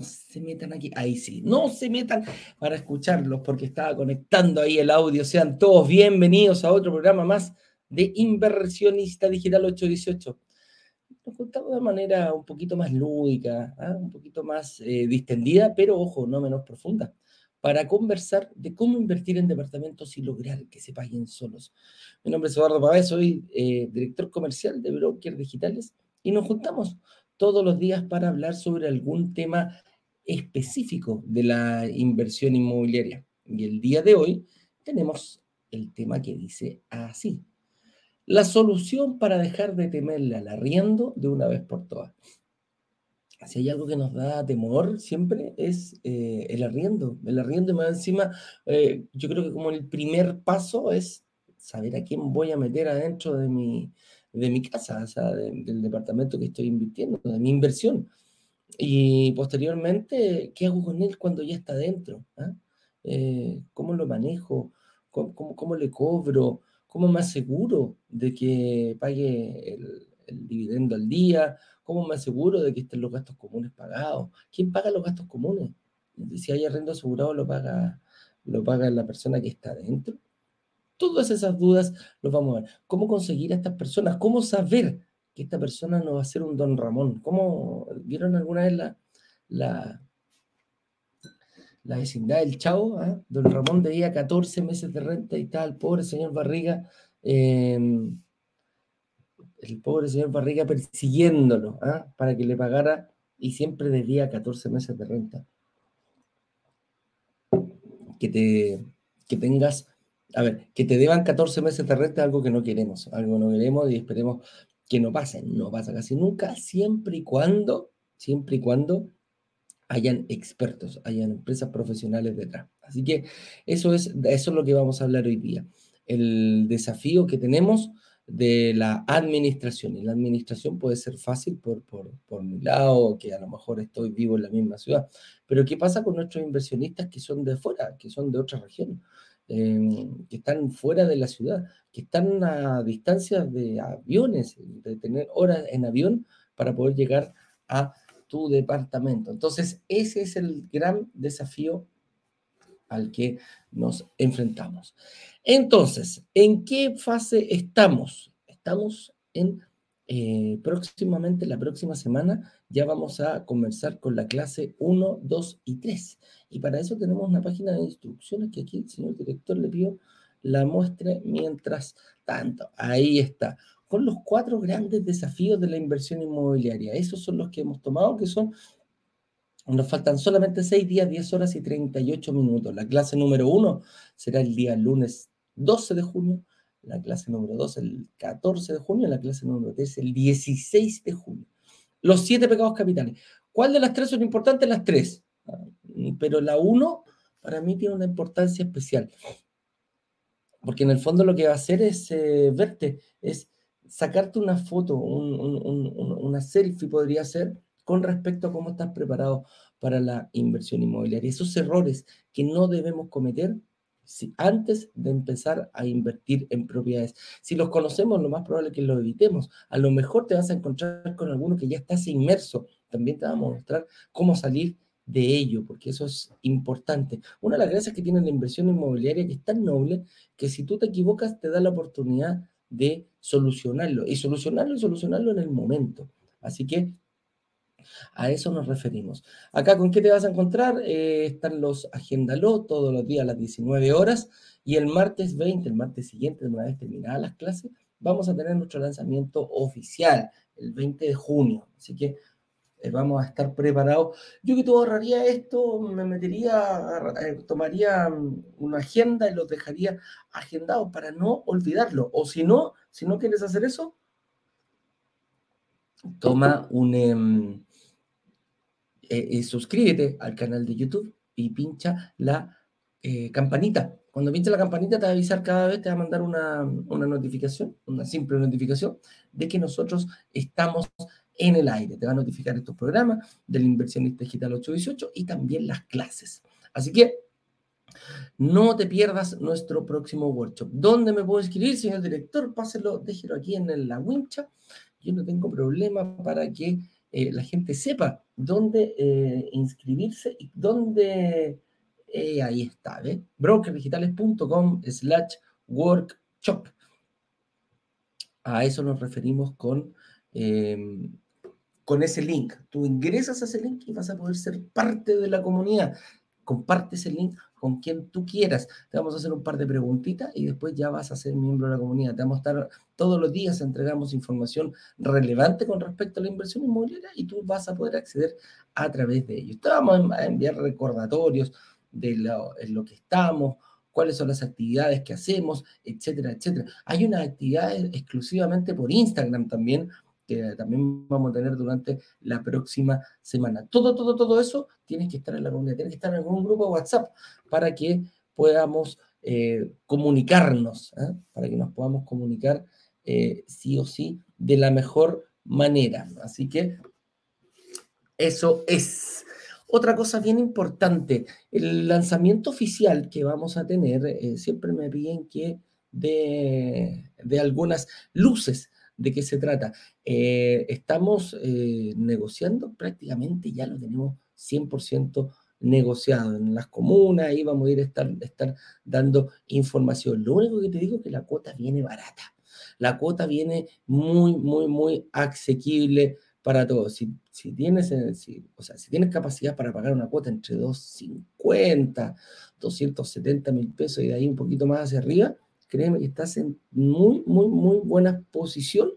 no se metan aquí, ahí sí, no se metan para escucharlos porque estaba conectando ahí el audio. Sean todos bienvenidos a otro programa más de Inversionista Digital 818. Nos contamos de manera un poquito más lúdica, ¿ah? un poquito más eh, distendida, pero ojo, no menos profunda, para conversar de cómo invertir en departamentos y lograr que se paguen solos. Mi nombre es Eduardo Pavés, soy eh, director comercial de Brokers Digitales y nos juntamos todos los días para hablar sobre algún tema específico de la inversión inmobiliaria. Y el día de hoy tenemos el tema que dice así. La solución para dejar de temerle al arriendo de una vez por todas. Si hay algo que nos da temor siempre es eh, el arriendo. El arriendo más encima, eh, yo creo que como el primer paso es saber a quién voy a meter adentro de mi, de mi casa, o sea, del departamento que estoy invirtiendo, de mi inversión. Y posteriormente, ¿qué hago con él cuando ya está dentro? ¿Ah? Eh, ¿Cómo lo manejo? ¿Cómo, cómo, le cobro? ¿Cómo me aseguro de que pague el, el, dividendo al día? ¿Cómo me aseguro de que estén los gastos comunes pagados? ¿Quién paga los gastos comunes? Si hay arrendo asegurado, lo paga, lo paga la persona que está dentro. Todas esas dudas los vamos a ver. ¿Cómo conseguir a estas personas? ¿Cómo saber que esta persona no va a ser un don Ramón? ¿Cómo vieron alguna vez la, la, la vecindad del Chavo? Ah? Don Ramón debía 14 meses de renta y tal, pobre señor Barriga. Em, el pobre señor Barriga persiguiéndolo ¿ah? para que le pagara y siempre debía 14 meses de renta. Que, te, que tengas a ver, que te deban 14 meses de renta es algo que no queremos, algo que no queremos y esperemos que no pase. No pasa casi nunca, siempre y cuando, siempre y cuando hayan expertos, hayan empresas profesionales detrás. Así que eso es, eso es lo que vamos a hablar hoy día. El desafío que tenemos de la administración. Y la administración puede ser fácil por, por, por, mi lado, que a lo mejor estoy vivo en la misma ciudad. Pero ¿qué pasa con nuestros inversionistas que son de fuera, que son de otra región? Em, que están fuera de la ciudad, que están a distancia de aviones, de tener horas en avión para poder llegar a tu departamento. Entonces, ese es el gran desafío al que nos enfrentamos. Entonces, ¿en qué fase estamos? Estamos en eh, próximamente, la próxima semana, ya vamos a conversar con la clase 1, 2 y 3. Y para eso tenemos una página de instrucciones que aquí el señor director le pidió la muestre mientras tanto. Ahí está. Con los cuatro grandes desafíos de la inversión inmobiliaria. Esos son los que hemos tomado, que son, nos faltan solamente 6 días, 10 horas y 38 minutos. La clase número 1 será el día lunes 12 de junio la clase número 2 el 14 de junio, la clase número 3 el 16 de junio. Los siete pecados capitales. ¿Cuál de las tres son importantes? Las tres. Ah, pero la 1 para mí tiene una importancia especial. Porque en el fondo lo que va a hacer es eh, verte, es sacarte una foto, una selfie podría ser, con respecto a cómo estás preparado para la inversión inmobiliaria. Esos errores que no debemos cometer antes de empezar a invertir en propiedades. Si los conocemos, lo más probable es que los evitemos. A lo mejor te vas a encontrar con alguno que ya estás inmerso. También te vamos a mostrar cómo salir de ello, porque eso es importante. Una de las gracias que tiene la inversión inmobiliaria que es tan noble que si tú te equivocas te da la oportunidad de solucionarlo y solucionarlo y solucionarlo en el momento. Así que a eso nos referimos. Acá, ¿con qué te vas a encontrar? Eh, están los Agéndalo todos los días a las 19 horas y el martes 20, el martes siguiente, una vez terminadas las clases, vamos a tener nuestro lanzamiento oficial el 20 de junio. Así que eh, vamos a estar preparados. Yo que tú ahorraría esto, me metería, eh, tomaría mm, una agenda y los dejaría agendados para no olvidarlo. O si no, si no quieres hacer eso, toma un... Eh, suscríbete al canal de YouTube y pincha la eh, campanita. Cuando pincha la campanita te va a avisar cada vez, te va a mandar una, una notificación, una simple notificación de que nosotros estamos en el aire. Te va a notificar estos programas del inversionista digital 818 y también las clases. Así que no te pierdas nuestro próximo workshop. ¿Dónde me puedo escribir, señor director? Páselo, déjelo aquí en la wincha. Yo no tengo problema para que eh, la gente sepa dónde eh, inscribirse y dónde... Eh, ahí está, ¿ves? brokerdigitales.com slash workshop. A eso nos referimos con, em, con ese link. Tú ingresas a ese link y vas a poder ser parte de la comunidad. Comparte ese link con quien tú quieras. Te vamos a hacer un par de preguntitas y después ya vas a ser miembro de la comunidad. Te vamos a estar todos los días, entregamos información relevante con respecto a la inversión inmobiliaria y tú vas a poder acceder a través de ello. Te vamos a enviar recordatorios de lo, en lo que estamos, cuáles son las actividades que hacemos, etcétera, etcétera. Hay unas actividades exclusivamente por Instagram también, que también vamos a tener durante la próxima semana. Todo, todo, todo eso tienes que estar en la comunidad, tienes que estar en algún grupo de WhatsApp para que podamos eh, comunicarnos, ¿eh? para que nos podamos comunicar eh, sí o sí de la mejor manera. Así que eso es. Otra cosa bien importante, el lanzamiento oficial que vamos a tener, siempre me piden que de, de algunas luces de qué se trata. estamos negociando, prácticamente ya lo tenemos 100% negociado en las comunas, ahí vamos a ir a estar, dando información. Lo único que te digo es que la cuota viene barata. La cuota viene muy, muy, muy asequible para todos. Si, eh, tienes capacidad para pagar una cuota entre 250, 270 mil pesos y de ahí un poquito más hacia arriba, créeme que estás en muy, muy, muy buena posición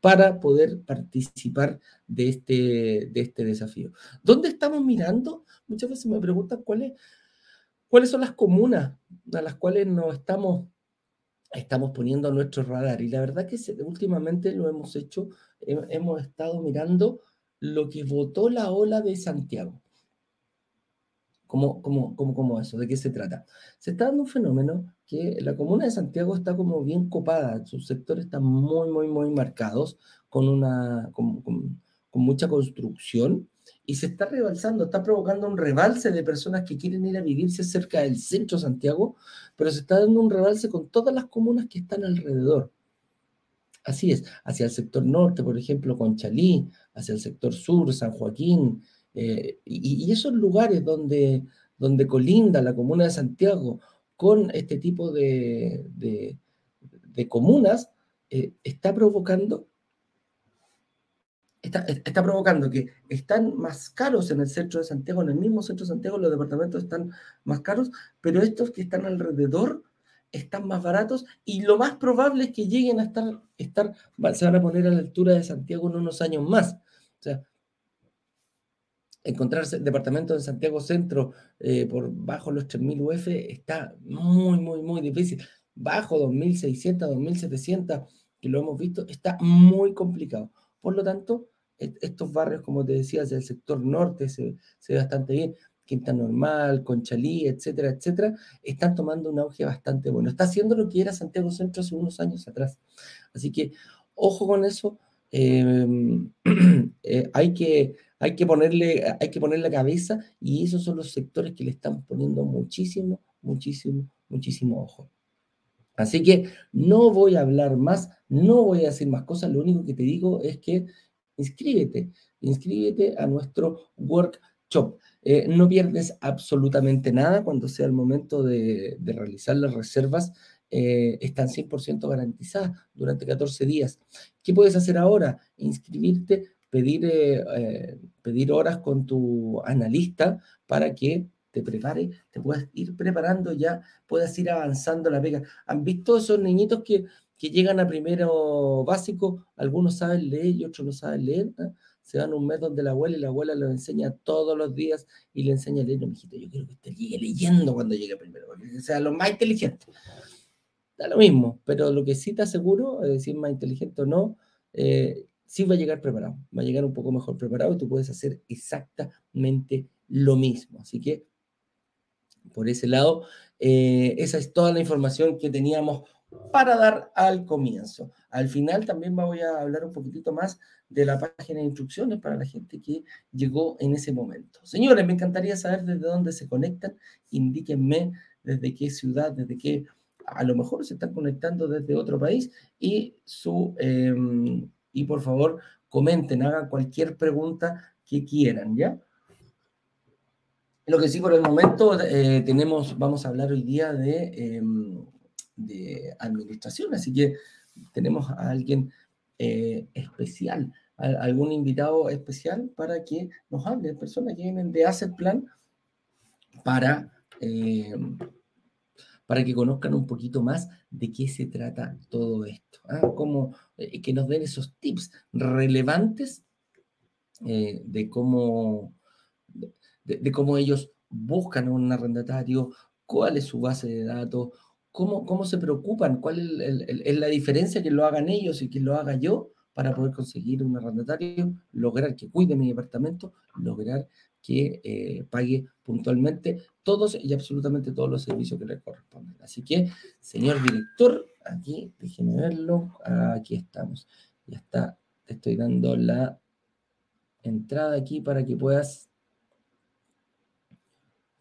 para poder participar de este, de este desafío. ¿Dónde estamos mirando? Muchas veces me preguntan cuáles, cuáles son las comunas a las cuales nos estamos, estamos poniendo nuestro radar. Y la verdad que últimamente lo hemos hecho, hemos estado mirando lo que votó la ola de Santiago. ¿Cómo, cómo, cómo, cómo eso? ¿De qué se trata? Se está dando un fenómeno que la comuna de Santiago está como bien copada, sus sectores están muy, muy, muy marcados, con, una, con, con, mucha construcción, y se está rebalsando, está provocando un rebalse de personas que quieren ir a vivirse cerca del centro de Santiago, pero se está dando un rebalse con todas las comunas que están alrededor. Así es, hacia el sector norte, por ejemplo, Conchalí, hacia el sector sur, San Joaquín, eh, y, esos lugares donde, donde colinda la comuna de Santiago con este tipo de, de, comunas, eh, está provocando Está, está, provocando que están más caros en el centro de Santiago, en el mismo centro de Santiago, los departamentos están más caros, pero estos que están alrededor están más baratos y lo más probable es que lleguen a estar, estar se van a poner a la altura de Santiago en unos años más. O sea, encontrarse departamentos en Santiago Centro eh, por bajo los 3.000 UF está muy, muy, muy difícil. Bajo 2.600, 2.700, que lo hemos visto, está muy complicado. Por lo tanto, estos barrios, como te decía, del sector norte se, ve bastante bien. Quinta Normal, Conchalí, etcétera, etcétera, están tomando un auge bastante bueno. Está haciendo lo que era Santiago Centro hace unos años atrás. Así que, ojo con eso. Em, eh, hay que hay que ponerle, hay que ponerle cabeza y esos son los sectores que le estamos poniendo muchísimo, muchísimo, muchísimo ojo. Así que no voy a hablar más, no voy a decir más cosas, lo único que te digo es que inscríbete, inscríbete a nuestro workshop. Eh, no pierdes absolutamente nada cuando sea el momento de, realizar las reservas. Eh, están 100% garantizadas durante 14 días. ¿Qué puedes hacer ahora? Inscribirte pedir, eh, eh, pedir horas con tu analista para que te prepare, te puedas ir preparando ya, puedas ir avanzando la pega. ¿Han visto esos niñitos que, que llegan a primero básico? Algunos saben leer y otros no saben leer. Se van un mes donde la abuela y la abuela lo enseña todos los días y le enseña a leer. No, mijito, yo quiero que usted llegue leyendo cuando llegue primero, que sea lo más inteligente. Da lo mismo, pero lo que sí te aseguro, es decir, más inteligente o no, eh, sí va a llegar preparado, va a llegar un poco mejor preparado y tú puedes hacer exactamente lo mismo. Así que, por ese lado, eh, esa es toda la información que teníamos para dar al comienzo. Al final también voy a hablar un poquitito más de la página de instrucciones para la gente que llegó en ese momento. Señores, me encantaría saber desde dónde se conectan. Indíquenme desde qué ciudad, desde qué, a lo mejor se están conectando desde otro país y su... Em, y por favor comenten, hagan cualquier pregunta que quieran, ¿ya? Lo que sí, por el momento eh, tenemos, vamos a hablar hoy día de, em, de administración, así que tenemos a alguien eh, especial, algún invitado especial para que nos hable, personas que vienen de Asset Plan para, em, para que conozcan un poquito más de qué se trata todo esto, ¿ah? Eh, que nos den esos tips relevantes eh, de cómo de, cómo ellos buscan un arrendatario, cuál es su base de datos, cómo, cómo se preocupan, cuál es, la diferencia que lo hagan ellos y que lo haga yo para poder conseguir un arrendatario, lograr que cuide mi departamento, lograr que eh, pague puntualmente todos y absolutamente todos los servicios que le corresponden. Así que, señor director, aquí, déjeme verlo, aquí estamos. Ya está, te estoy dando la entrada aquí para que puedas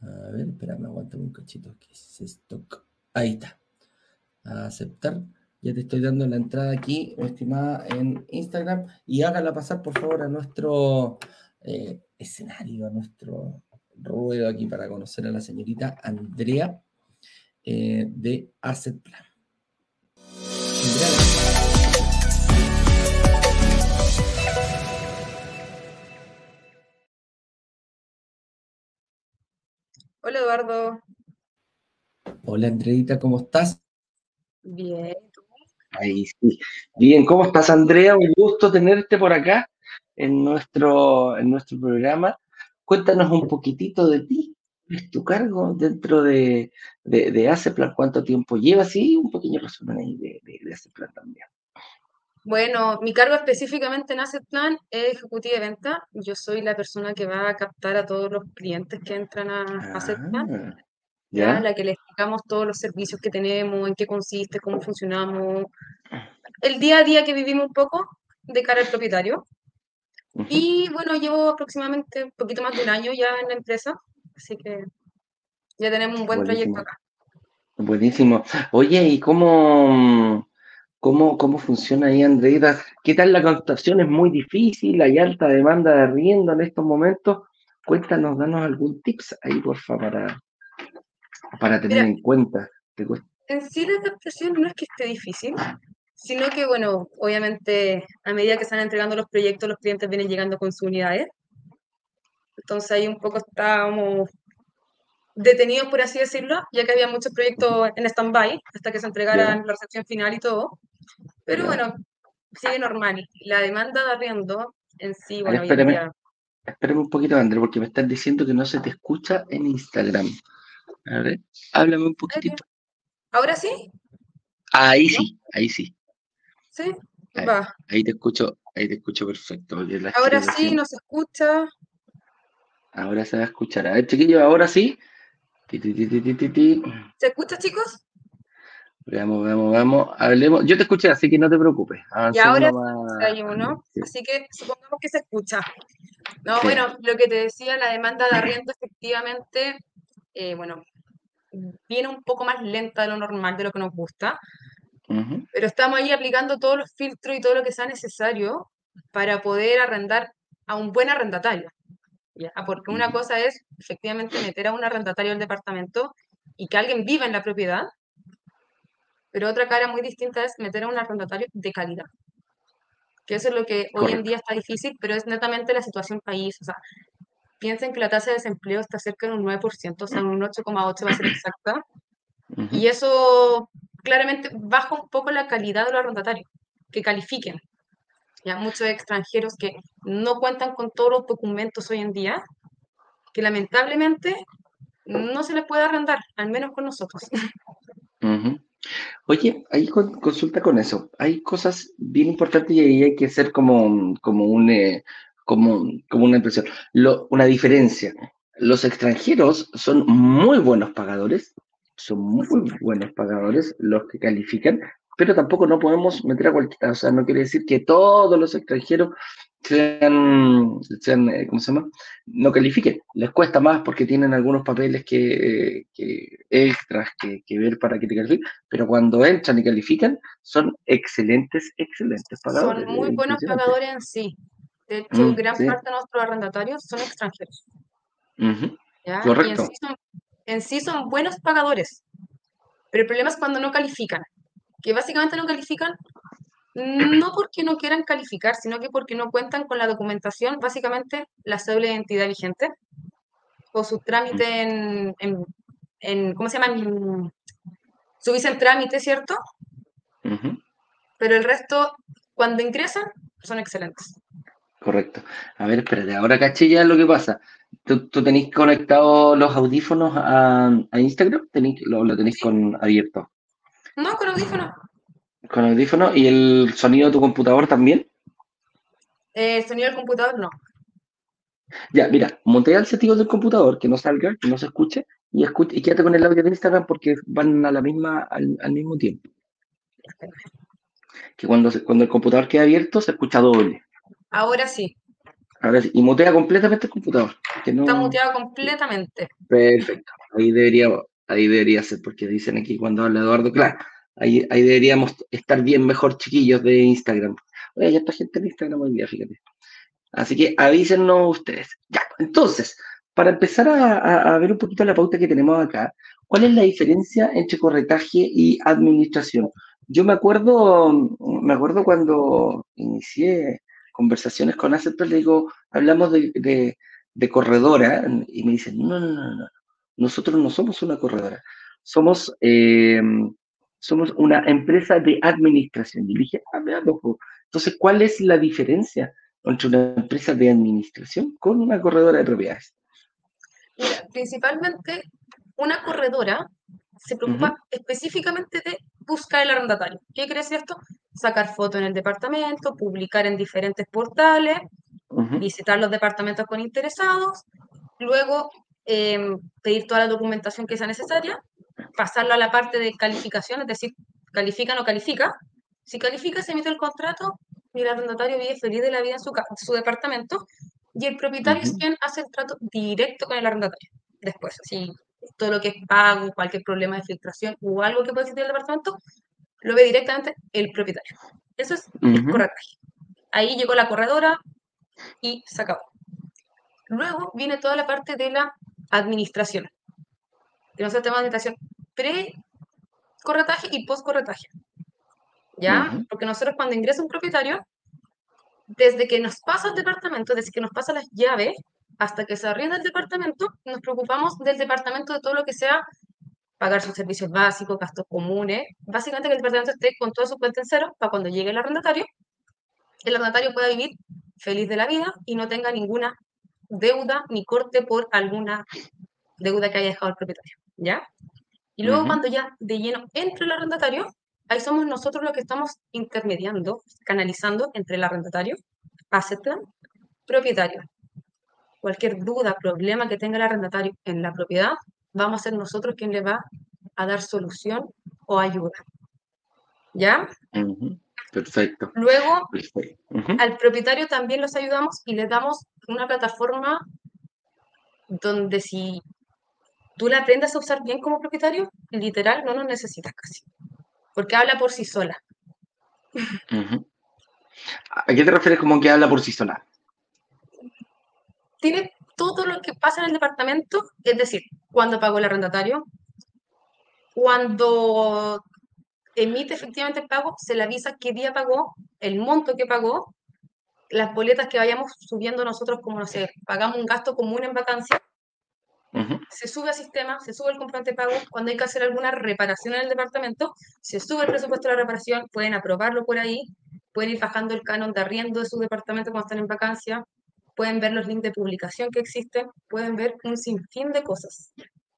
a ver, espérame, aguántame un cachito. ¿Qué es esto? Ahí está. Aceptar. Ya te estoy dando la entrada aquí, estimada, en Instagram. Y hágala pasar, por favor, a nuestro eh, escenario, a nuestro ruedo aquí para conocer a la señorita Andrea eh, de Asset Plan. Hola Eduardo. Hola Andreita, ¿cómo estás? Bien. Ahí sí. Bien, ¿cómo estás Andrea? Un gusto tenerte por acá en nuestro, en nuestro programa. Cuéntanos un poquitito de ti, es tu cargo dentro de, de, de ACEPLAN, cuánto tiempo llevas y un pequeño resumen ahí de, de, de ACEPLAN también. Bueno, mi cargo específicamente en Asset Plan es ejecutiva de venta. Yo soy la persona que va a captar a todos los clientes que entran a. Ah, ¿ya? ¿ya? La que le explicamos todos los servicios que tenemos, en qué consiste, cómo funcionamos, el día a día que vivimos un poco de cara al propietario. Y bueno, llevo aproximadamente un poquito más de un año ya en la empresa, así que ya tenemos un buen trayecto Buenísimo. acá. Buenísimo. Oye, ¿y cómo, cómo, cómo funciona ahí, Andreita? ¿Qué tal la contratación? ¿Es muy difícil? ¿Hay alta demanda de arriendo en estos momentos? Cuéntanos, danos algún tips ahí, por favor, para, para tener Mira, en cuenta. En sí la captación no es que esté difícil, sino que, bueno, obviamente a medida que se van entregando los proyectos, los clientes vienen llegando con sus unidades. Entonces ahí un poco estábamos detenidos, por así decirlo, ya que había muchos proyectos en stand-by hasta que se ¿Ya? entregaran la recepción final y todo. Pero ¿Ya? bueno, sigue normal. La demanda de arriendo en sí, bueno, en espérame, día. espérame un poquito, André, porque me estás diciendo que no se te escucha en Instagram. A ver, háblame un poquitito. ¿Ahora sí? Ahí sí, ahí sí. ¿Sí? Ahí, Va. ahí te escucho, ahí te escucho perfecto, Ahora sí, no se escucha. ahora se va a escuchar. A ver, chiquillos, ahora sí. Ti, ti. ¿Se escucha, chicos? Veamos, veamos, veamos. Hablemos. Yo te escuché, así que no te preocupes. Y ahora hay uno, Sí, así que supongamos que se escucha. No, sí. bueno, lo que te decía, la demanda de arriendo efectivamente, eh, bueno, viene un poco más lenta de lo normal, de lo que nos gusta, Ujú, pero estamos ahí aplicando todos los filtros y todo lo que sea necesario para poder arrendar a un buen arrendatario. ¿ya? Porque una ujú. cosa es efectivamente meter a un arrendatario al departamento y que alguien viva en la propiedad, pero otra cara muy distinta es meter a un arrendatario de calidad. Que eso es lo que hoy en día está difícil, pero es netamente la situación país. O sea, piensen que la tasa de desempleo está cerca de un 9%, o sea, un 8,8 va a ser exacta, y Ujú, eso claramente baja un poco la calidad de los arrendatarios, que califiquen. Ya muchos extranjeros que no cuentan con todos los documentos hoy en día, que lamentablemente no se les puede arrendar, al menos con nosotros. Oye, ahí con- consulta con eso. Hay cosas bien importantes y hay que hacer como, como un, eh, como, una impresión. Una diferencia. Los extranjeros son muy buenos pagadores, son muy buenos pagadores los que califican, pero tampoco no podemos meter a cualquiera, o sea, no quiere decir que todos los extranjeros sean, sean eh, ¿cómo se llama? No califiquen, les cuesta más porque tienen algunos papeles que, extras que, ver para que te califiquen, pero cuando entran y califican, son excelentes, excelentes pagadores. Son muy buenos pagadores en sí. De hecho, mm, gran parte de nuestros arrendatarios son extranjeros. Correcto. en sí son buenos pagadores, pero el problema es cuando no califican, que básicamente no califican no porque no quieran calificar, sino que porque no cuentan con la documentación, básicamente la cédula de identidad vigente o su trámite en, en, ¿cómo se llama? su visa en trámite, ¿cierto? Pero el resto, cuando ingresan, son excelentes. Correcto. A ver, espérate, ahora caché ya lo que pasa. ¿Tú, tú tenéis conectado los audífonos a, Instagram? ¿Tenéis, lo, lo tenéis con abierto? No, con audífonos. Con audífono y el sonido de tu computador también. Eh, el sonido del computador no. Ya, mira, montea el sentido del computador, que no salga, que no se escuche, y, escuche, y quédate con el audio de Instagram porque van a la misma, al, mismo tiempo. Que cuando, cuando el computador queda abierto se escucha doble. Ahora sí. Y mutea completamente el computador. Está muteado completamente. Perfecto. Ahí debería, ahí debería ser, porque dicen aquí cuando habla Eduardo, claro, Ahí, deberíamos estar bien mejor, chiquillos de Instagram. Oye, ya está gente en Instagram hoy día, fíjate. Así que avísenos ustedes. Ya, entonces, para empezar a, ver un poquito la pauta que tenemos acá, ¿cuál es la diferencia entre corretaje y administración? Yo me acuerdo, me acuerdo cuando inicié conversaciones con Asset, le digo, hablamos de, corredora, y me dicen, no, no, no, no, nosotros no somos una corredora, somos eh, somos una empresa de administración. Y dije, ah, Entonces, ¿cuál es la diferencia entre una empresa de administración con una corredora de propiedades? Mira, principalmente una corredora se preocupa específicamente de buscar el arrendatario. ¿Qué quiere decir esto? Sacar fotos en el departamento, publicar en diferentes portales, visitar los departamentos con interesados, luego em, pedir toda la documentación que sea necesaria pasarlo a la parte de calificación, es decir, califica o no califica. Si califica, se emite el contrato y el arrendatario vive feliz de la vida en su, su departamento y el propietario es quien hace el trato directo con el arrendatario. Después, así, todo lo que es pago, cualquier problema de filtración o algo que pueda existir en el departamento, lo ve directamente el propietario. Eso es correcto. Ahí llegó la corredora y se acabó. Luego viene toda la parte de la administración. Tenemos el tema de administración pre-corretaje y post-corretaje. ¿Ya? Porque nosotros cuando ingresa un propietario, desde que nos pasa el departamento, desde que nos pasa las llaves, hasta que se arrienda el departamento, nos preocupamos del departamento de todo lo que sea pagar sus servicios básicos, gastos comunes, básicamente que el departamento esté con todo su cuenta en cero para cuando llegue el arrendatario, el arrendatario pueda vivir feliz de la vida y no tenga ninguna deuda ni corte por alguna deuda que haya dejado el propietario, ¿ya? Y luego cuando ya de lleno entre el arrendatario, ahí somos nosotros los que estamos intermediando, canalizando entre el arrendatario, asset plan, propietario. Cualquier duda, problema que tenga el arrendatario en la propiedad, vamos a ser nosotros quien le va a dar solución o ayuda. ¿Ya? Perfecto. Luego, al propietario también los ayudamos y le damos una plataforma donde si tú la aprendas a usar bien como propietario, literal, no nos necesitas casi. Porque habla por sí sola. ¿A qué te refieres como que habla por sí sola? Tiene todo lo que pasa en el departamento, es decir, cuando pagó el arrendatario, cuando emite efectivamente el pago, se le avisa qué día pagó, el monto que pagó, las boletas que vayamos subiendo nosotros, como no sé, pagamos un gasto común en vacancia, se sube al sistema, se sube el comprobante de pago. Cuando hay que hacer alguna reparación en el departamento, se sube el presupuesto de la reparación, pueden aprobarlo por ahí, pueden ir bajando el canon de arriendo de su departamento cuando están en vacancia, pueden ver los links de publicación que existen, pueden ver un sinfín de cosas.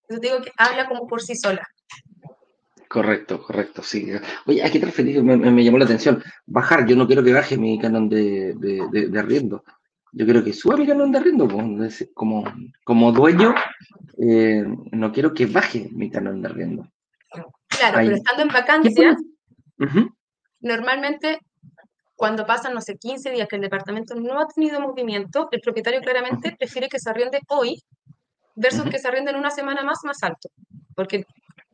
Yo digo que habla como por sí sola. Correcto, correcto, sí. Oye, ¿a qué te referís? Me, llamó la atención. Bajar, yo no quiero que baje mi canon de, de, de arriendo yo creo que suba mi canon de arriendo, como, como dueño, eh, no quiero que baje mi canon de arriendo. Claro, pero estando en vacancia, Normalmente, cuando pasan, no sé, 15 días que el departamento no ha tenido movimiento, el propietario claramente prefiere que se arriende hoy versus que se arriende en una semana más, más alto. Porque el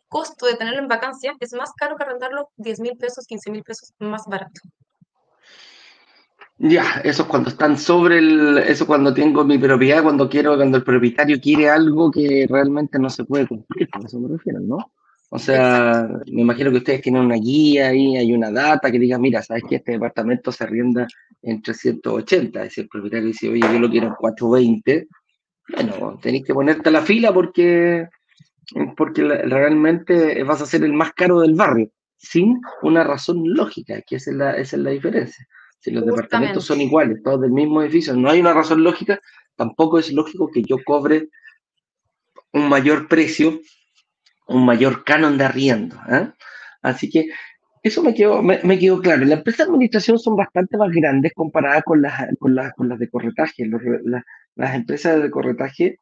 costo de tenerlo en vacancia es más caro que arrendarlo 10 mil pesos, 15 mil pesos más barato. Ya, eso es cuando están sobre el, eso cuando tengo mi propiedad, cuando quiero, cuando el propietario quiere algo que realmente no se puede cumplir, a eso me refiero, ¿no? O sea, me imagino que ustedes tienen una guía ahí, hay una data que diga, mira, sabes que este departamento se arrienda en 380, es el propietario dice, oye, yo lo quiero en 420, bueno, tenéis que ponerte a la fila porque, porque realmente vas a ser el más caro del barrio, sin una razón lógica, que esa es la, esa es la diferencia. Si los departamentos son iguales, todos del mismo edificio, no hay una razón lógica, tampoco es lógico que yo cobre un mayor precio, un mayor canon de arriendo. ¿eh? Así que eso me quedó, me, quedó claro. Las empresas de administración son bastante más grandes comparadas con las, con las, con las de corretaje. las empresas de corretaje,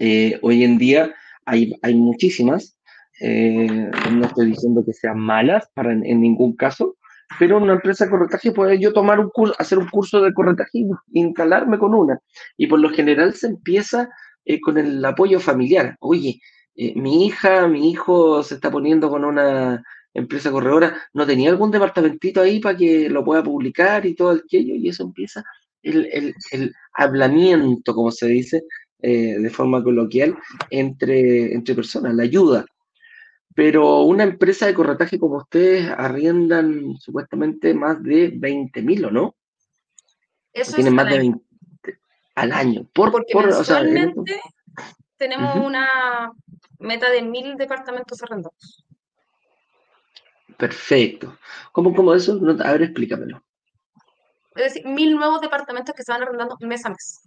eh, hoy en día hay, hay muchísimas. Eh, no estoy diciendo que sean malas para en, en ningún caso, pero una empresa de corretaje puede yo tomar un curso, hacer un curso de corretaje y instalarme con una. Y por lo general se empieza eh, con el apoyo familiar. Oye, eh, mi hija, mi hijo se está poniendo con una empresa corredora, ¿no tenía algún departamentito ahí para que lo pueda publicar y todo aquello? Y eso empieza el, el, el hablamiento, como se dice, eh, de forma coloquial, entre, entre personas, la ayuda. Pero una empresa de corretaje como ustedes arriendan supuestamente más de 20 mil, ¿o no? Eso tienen más de 20 al año. Por, Porque por, o sea, tenemos una meta de mil departamentos arrendados. Perfecto. ¿Cómo, cómo eso? A ver, explícamelo. Es decir, mil nuevos departamentos que se van arrendando mes a mes.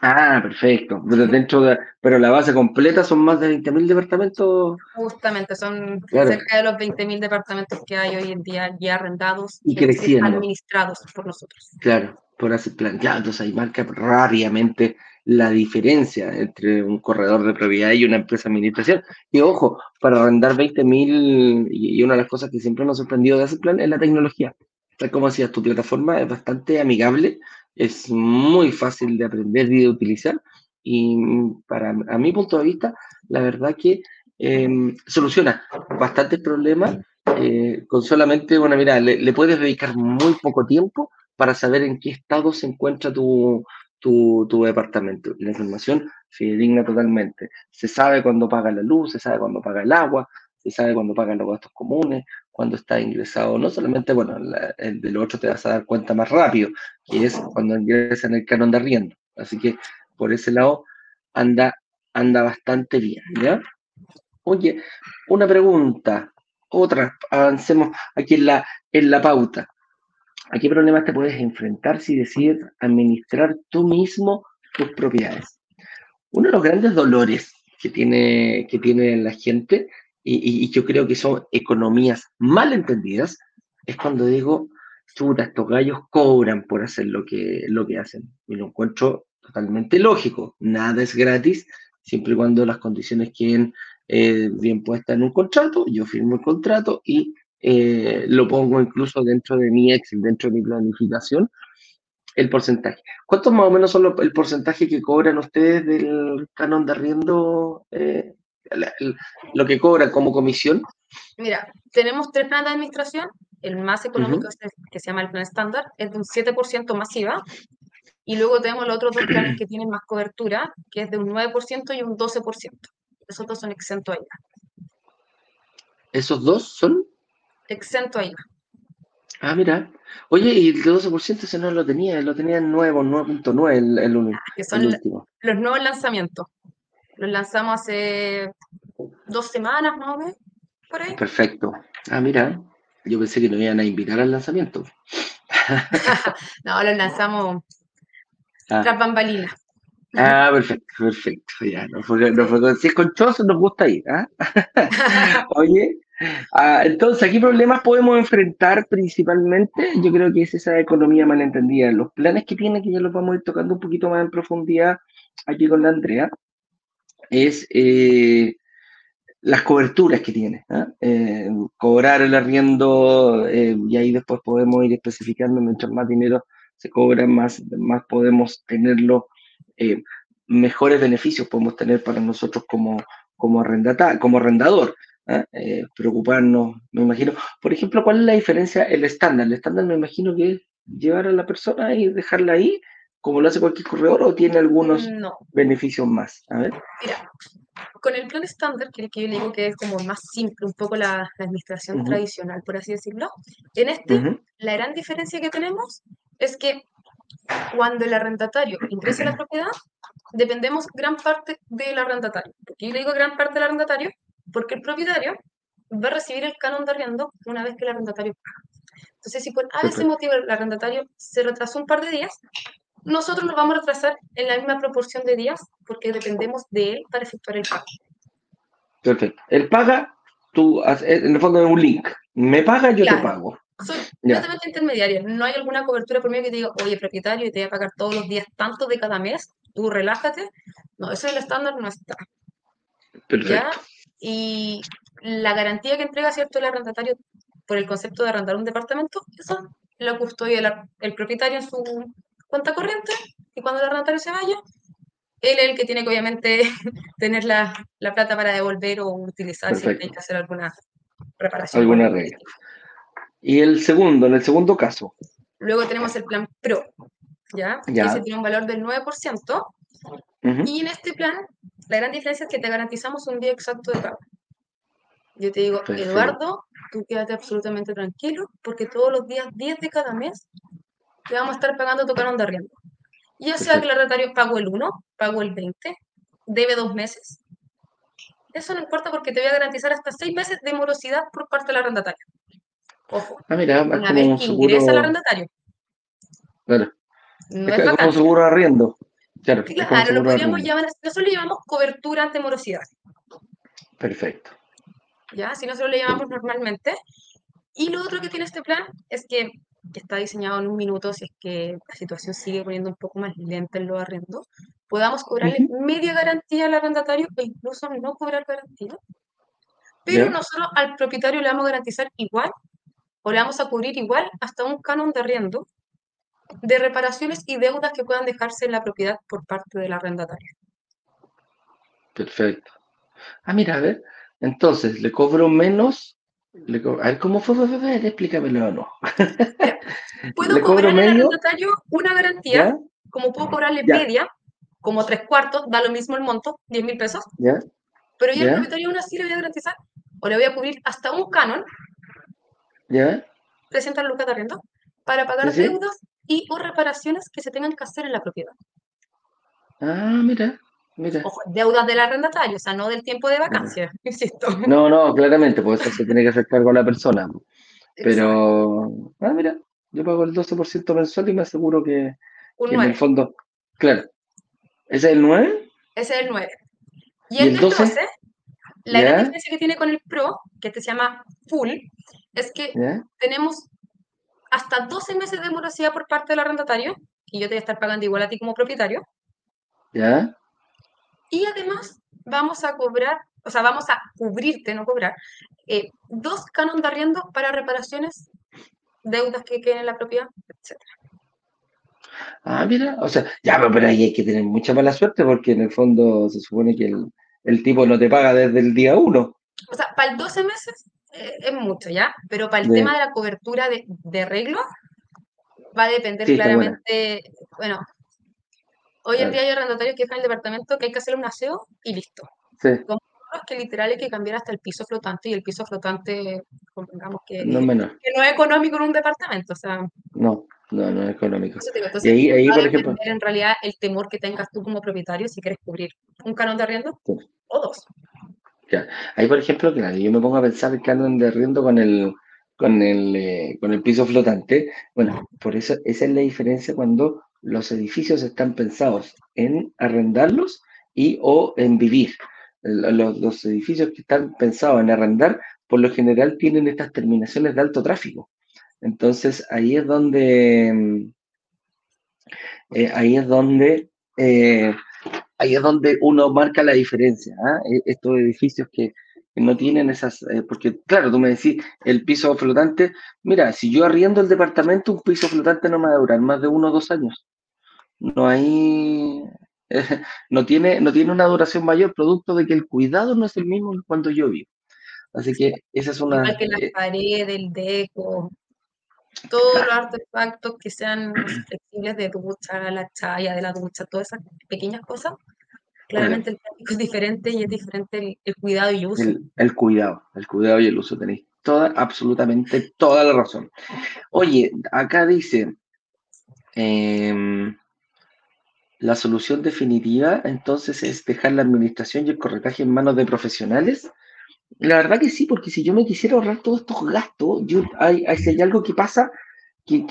Ah, perfecto. Pero, dentro de, pero la base completa son más de 20.000 departamentos. Justamente, son cerca de los 20.000 departamentos que hay hoy en día ya arrendados y creciendo. administrados por nosotros. Claro, por así plan. Ya, entonces ahí marca rápidamente la diferencia entre un corredor de propiedad y una empresa de administración. Y ojo, para arrendar 20.000, y una de las cosas que siempre nos ha sorprendido de ese plan es la tecnología. Tal como decías, tu plataforma es bastante amigable es muy fácil de aprender y de utilizar y para a mi punto de vista, la verdad que em, soluciona bastantes problemas eh, con solamente, bueno, mira, le, puedes dedicar muy poco tiempo para saber en qué estado se encuentra tu, tu, tu departamento. La información se digna totalmente. Se sabe cuándo paga la luz, se sabe cuándo paga el agua, se sabe cuándo pagan los gastos comunes, cuando está ingresado, no solamente, bueno, el de lo otro te vas a dar cuenta más rápido, que es cuando ingresa en el canon de arriendo. Así que por ese lado anda, anda bastante bien, ¿ya? Oye, una pregunta, otra, avancemos aquí en la, en la pauta. ¿A qué problemas te puedes enfrentar si decides administrar tú mismo tus propiedades? Uno de los grandes dolores que tiene, que tiene la gente y, yo creo que son economías mal entendidas, es cuando digo, chuta, estos gallos cobran por hacer lo que, lo que hacen. Y lo encuentro totalmente lógico. Nada es gratis, siempre y cuando las condiciones queden eh, bien puestas en un contrato, yo firmo el contrato y eh, lo pongo incluso dentro de mi Excel, dentro de mi planificación, el porcentaje. ¿Cuántos más o menos son el porcentaje que cobran ustedes del canon de arriendo eh, lo que cobra como comisión? Mira, tenemos tres planes de administración. El más económico, que se llama el plan estándar, es de un 7% masiva. Y luego tenemos los otros dos planes que tienen más cobertura, que es de un 9% y un 12%. Esos dos son exentos a IVA. ¿Esos dos son? Exento a IVA. Ah, mira. Oye, y el 12% ese no lo tenía, lo tenía en nuevo, 9.9 el, el, ah, que son los nuevos lanzamientos. Los lanzamos hace dos semanas, ¿no? Por ahí. Perfecto. Ah, mira, yo pensé que nos iban a invitar al lanzamiento. no, los lanzamos ah. tras bambalinas. Ah, perfecto, perfecto. Ya, no fue, no fue, si es conchoso, nos gusta ir. ¿ah? Oye, ah, entonces, ¿qué problemas podemos enfrentar principalmente? Yo creo que es esa economía malentendida. Los planes que tiene, que ya los vamos a ir tocando un poquito más en profundidad aquí con la Andrea, es, eh, las coberturas que tiene. ¿ah? Eh, cobrar el arriendo, eh, y ahí después podemos ir especificando, mientras más dinero se cobra, más, más podemos tenerlo, mejores beneficios podemos tener para nosotros como, como, arrendata, como arrendador. ¿Ah? preocuparnos, me imagino. Por ejemplo, ¿cuál es la diferencia? El estándar. El estándar me imagino que es llevar a la persona y dejarla ahí, como lo hace cualquier corredor, o tiene algunos beneficios más. A ver. Mira, con el plan estándar, que, yo le digo que es como más simple, un poco la, administración tradicional, por así decirlo, en este, la gran diferencia que tenemos es que cuando el arrendatario ingresa a la propiedad, dependemos gran parte del arrendatario. ¿Por qué le digo gran parte del arrendatario? Porque el propietario va a recibir el canon de arriendo una vez que el arrendatario paga. Entonces, si por a ese motivo el arrendatario se retrasó un par de días, nosotros nos vamos a retrasar en la misma proporción de días porque dependemos de él para efectuar el pago. Perfecto. Él paga, tú, en el fondo es un link. Me paga, yo te pago. Soy completamente intermediaria. No hay alguna cobertura por mí que diga, oye, propietario, y te voy a pagar todos los días tanto de cada mes, tú relájate. No, eso es el estándar, no está. Perfecto. Y la garantía que entrega, ¿cierto?, el arrendatario por el concepto de arrendar un departamento, eso lo custodia el propietario en su cuenta corriente y cuando el arrendatario se vaya, él es el que tiene que obviamente tener la, la plata para devolver o utilizar si hay que hacer alguna reparación. Alguna regla. Y el segundo, en el segundo caso. Luego tenemos el plan PRO, ¿ya? ya. Ese tiene un valor del 9%. Y en este plan, la gran diferencia es que te garantizamos un día exacto de pago. Yo te digo, Eduardo, tú quédate absolutamente tranquilo, porque todos los días 10 de cada mes te vamos a estar pagando tu canon de arriendo. Ya sea que el arrendatario pagó el 1, pagó el 20, debe dos meses. Eso no importa porque te voy a garantizar hasta seis meses de morosidad por parte del arrendatario. Ojo. Ah, mira, una vez que ingresa el arrendatario. Claro. No es, como seguro de arriendo. Claro, claro lo podríamos llamar, nosotros le llamamos cobertura ante morosidad. Perfecto. ¿Ya? Si nosotros le llamamos normalmente. Y lo otro que tiene este plan es que que está diseñado en un minuto, si es que la situación sigue poniendo un poco más lenta en los arrendos, podamos cobrarle media garantía al arrendatario e incluso no cobrar garantía. Pero nosotros al propietario le vamos a garantizar igual o le vamos a cubrir igual hasta un canon de arriendo de reparaciones y deudas que puedan dejarse en la propiedad por parte del arrendatario. Perfecto. Ah, mira, a ver, entonces le cobro menos a ver, ¿cómo fue? Explícamelo o no. Puedo cobrarle al arrendatario una garantía, como puedo cobrarle media, como tres cuartos, da lo mismo el monto, 10 mil pesos. ¿Ya? Pero yo al propietario aún así le voy a garantizar, o le voy a cubrir hasta un canon, ¿Ya? 300 lucas de arriendo, para pagar deudas y o reparaciones que se tengan que hacer en la propiedad. Ah, mira. Ojo, deudas del arrendatario, o sea, no del tiempo de vacancia, insisto. No, no, claramente, pues eso se tiene que hacer cargo a la persona. Pero, ah, mira, yo pago el 12% mensual y me aseguro que, en el fondo, claro. ¿Ese es el 9? Ese es el 9. Y, el, 12? la gran diferencia que tiene con el Pro, que este se llama Full, es que tenemos hasta 12 meses de morosidad por parte del arrendatario, y yo te voy a estar pagando igual a ti como propietario. ¿Ya? Y además vamos a cobrar, o sea, vamos a cubrirte, no cobrar, eh, dos canon de arriendo para reparaciones, deudas que queden en la propiedad, etc. Ah, mira, o sea, ya, pero ahí hay que tener mucha mala suerte porque en el fondo se supone que el, tipo no te paga desde el día uno. O sea, para el 12 meses es mucho, ¿ya? Pero para el tema de la cobertura de, de arreglo va a depender claramente, bueno, Hoy en día hay arrendatarios que dejan el departamento que hay que hacer un aseo y listo. Sí. Como que literal hay que cambiar hasta el piso flotante y el piso flotante, digamos que no, que no es económico en un departamento. O sea, no, no, no es económico. y ahí, ahí por ejemplo. En realidad, el temor que tengas tú como propietario si quieres cubrir un canon de arriendo o dos. Ahí, por ejemplo, claro, yo me pongo a pensar el canon de arriendo con el, con el, eh, con el piso flotante. Bueno, por eso esa es la diferencia cuando los edificios están pensados en arrendarlos y o en vivir. Los, edificios que están pensados en arrendar, por lo general tienen estas terminaciones de alto tráfico. Entonces ahí es donde mm, eh, ahí es donde eh, ahí es donde uno marca la diferencia. ¿ah? E, estos edificios que, no tienen esas, eh, porque claro, tú me decís, el piso flotante, mira, si yo arriendo el departamento, un piso flotante no me va a durar más de uno o dos años. No hay, no, tiene, no tiene una duración mayor, producto de que el cuidado no es el mismo cuando yo vivo. Así que esa es una... Que las eh, paredes, el deco, todos los artefactos que sean flexibles de ducha, la chaya de la ducha, todas esas pequeñas cosas, claramente el plástico es diferente y es diferente el, cuidado y el uso. El, cuidado, el cuidado y el uso, tenéis toda, absolutamente toda la razón. Oye, acá dice, em, la solución definitiva entonces es dejar la administración y el corretaje en manos de profesionales. La verdad que sí, porque si yo me quisiera ahorrar todos estos gastos, yo, hay, si hay algo que pasa, que,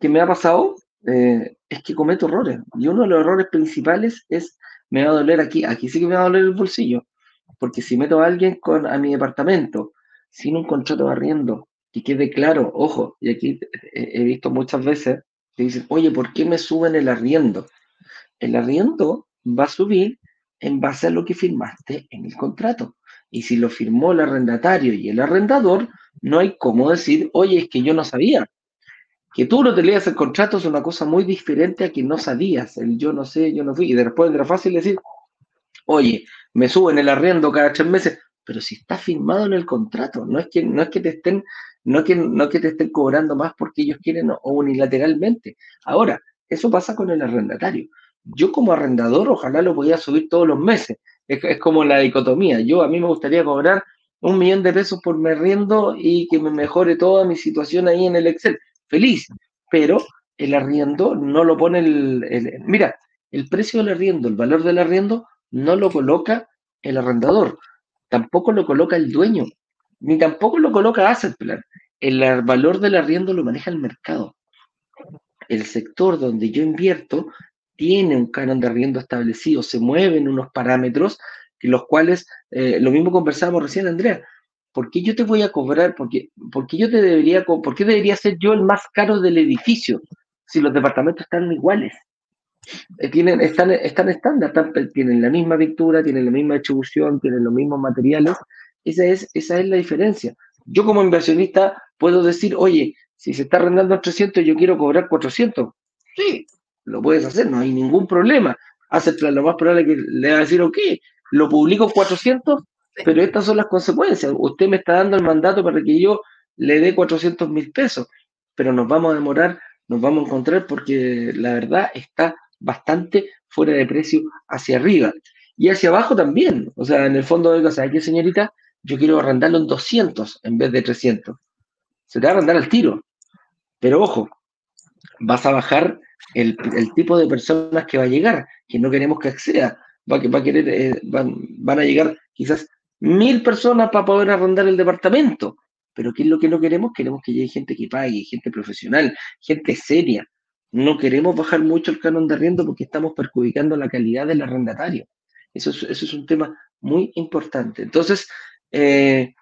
que, me ha pasado, eh, es que cometo errores. Y uno de los errores principales es me va a doler aquí, aquí sí que me va a doler el bolsillo, porque si meto a alguien con, a mi departamento sin un contrato de arriendo, que quede claro, ojo, y aquí he visto muchas veces que dicen, oye, ¿por qué me suben el arriendo? El arriendo va a subir en base a lo que firmaste en el contrato. Y si lo firmó el arrendatario y el arrendador, no hay cómo decir, oye, es que yo no sabía. Que tú no te leas el contrato es una cosa muy diferente a que no sabías, el yo no sé, yo no fui. Y después era fácil decir, oye, me suben el arriendo cada tres meses, pero si está firmado en el contrato, no es que, no es que te estén, no que, no que te estén cobrando más porque ellos quieren o unilateralmente. Ahora, eso pasa con el arrendatario. Yo como arrendador ojalá lo podía subir todos los meses. Es, es como la dicotomía. Yo a mí me gustaría cobrar un millón de pesos por me arriendo y que me mejore toda mi situación ahí en el Excel feliz, pero el arriendo no lo pone el, Mira, el precio del arriendo, el valor del arriendo, no lo coloca el arrendador, tampoco lo coloca el dueño, ni tampoco lo coloca Asset Plan. El valor del arriendo lo maneja el mercado. El sector donde yo invierto tiene un canon de arriendo establecido, se mueven unos parámetros, los cuales, eh, lo mismo conversábamos recién, Andrea, ¿por qué yo te voy a cobrar? ¿Por qué, yo te debería, por qué debería ser yo el más caro del edificio si los departamentos están iguales? Eh, tienen, están, están estándar, tienen la misma pintura, tienen la misma distribución, tienen los mismos materiales. Esa es, esa es la diferencia. Yo como inversionista puedo decir, oye, si se está arrendando a 300, yo quiero cobrar 400. Sí, lo puedes hacer, no hay ningún problema. Hace lo más probable que le va a decir, ok, lo publico 400, pero estas son las consecuencias. Usted me está dando el mandato para que yo le dé 400 mil pesos, pero nos vamos a demorar, nos vamos a encontrar porque la verdad está bastante fuera de precio hacia arriba. Y hacia abajo también. O sea, en el fondo de casa, aquí señorita, yo quiero arrendarlo en 200 en vez de 300. Se te va a arrendar al tiro. Pero ojo, vas a bajar el, tipo de personas que va a llegar, que no queremos que acceda. Va, va a querer, eh, van, van a llegar quizás mil personas para poder arrendar el departamento. Pero ¿qué es lo que no queremos? Queremos que llegue gente que pague, gente profesional, gente seria. No queremos bajar mucho el canon de arriendo porque estamos perjudicando la calidad del arrendatario. Eso es, eso es un tema muy importante. Entonces, eh,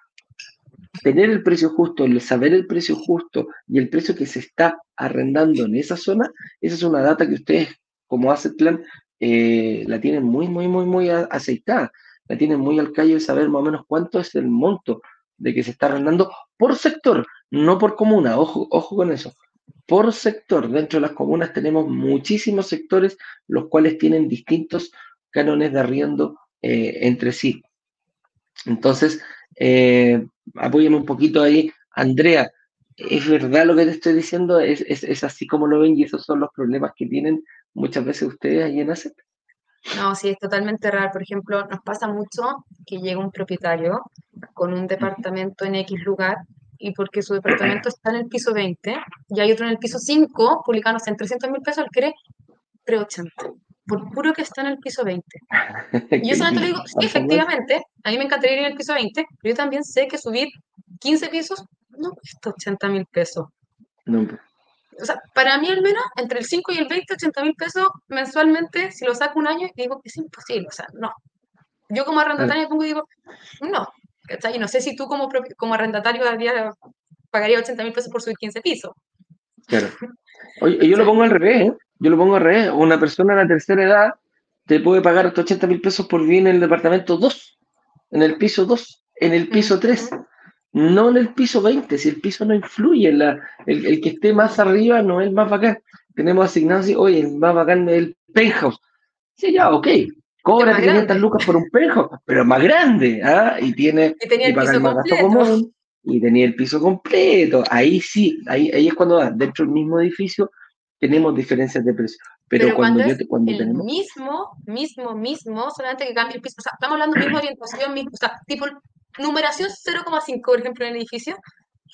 tener el precio justo, saber el precio justo y el precio que se está arrendando en esa zona, esa es una data que ustedes como Asset Plan eh, la tienen muy, muy, muy, muy aceitada la tienen muy al callo de saber más o menos cuánto es el monto de que se está arrendando por sector, no por comuna, ojo, ojo con eso. Por sector, dentro de las comunas tenemos muchísimos sectores los cuales tienen distintos cánones de arriendo eh, entre sí. Entonces, eh, apóyame un poquito ahí, Andrea. ¿Es verdad lo que te estoy diciendo? ¿Es, es, así como lo ven y esos son los problemas que tienen muchas veces ustedes ahí en ACET? No, sí, es totalmente real. Por ejemplo, nos pasa mucho que llega un propietario con un departamento en X lugar y porque su departamento está en el piso 20 y hay otro en el piso 5, publicándose en 300 mil pesos, él quiere pre-80, por puro que está en el piso 20. Y yo solamente le digo, sí, efectivamente, a mí me encantaría ir en el piso 20, pero yo también sé que subir 15 pisos no cuesta 80 mil pesos. No o sea, para mí al menos, entre el 5 y el 20, 80 mil pesos mensualmente, si lo saco un año, digo que es imposible, o sea, no. Yo como arrendatario pongo y digo, no, Y no sé si tú como, como arrendatario pagaría 80 mil pesos por subir 15 pisos. Claro. Oye, yo lo pongo al revés, ¿eh? Yo lo pongo al revés. Una persona de la tercera edad te puede pagar hasta 80 mil pesos por vivir en el departamento 2, en el piso 2. en el piso 3, no en el piso 20, si el piso no influye, la, el, que esté más arriba no es el más bacán. Tenemos asignado así, oye, el más bacán es el penthouse. Sí, ya, ok, cobra 500 lucas por un penthouse, pero más grande, ¿ah? Y tiene y tenía el piso completo. Común, y tenía el piso completo. Ahí sí, ahí, ahí es cuando dentro del mismo edificio tenemos diferencias de precio. Pero, cuando, yo te, cuando el mismo, mismo, mismo, solamente que cambie el piso. O sea, estamos hablando de misma orientación, mismo, o sea, tipo numeración 0,5, por ejemplo, en el edificio.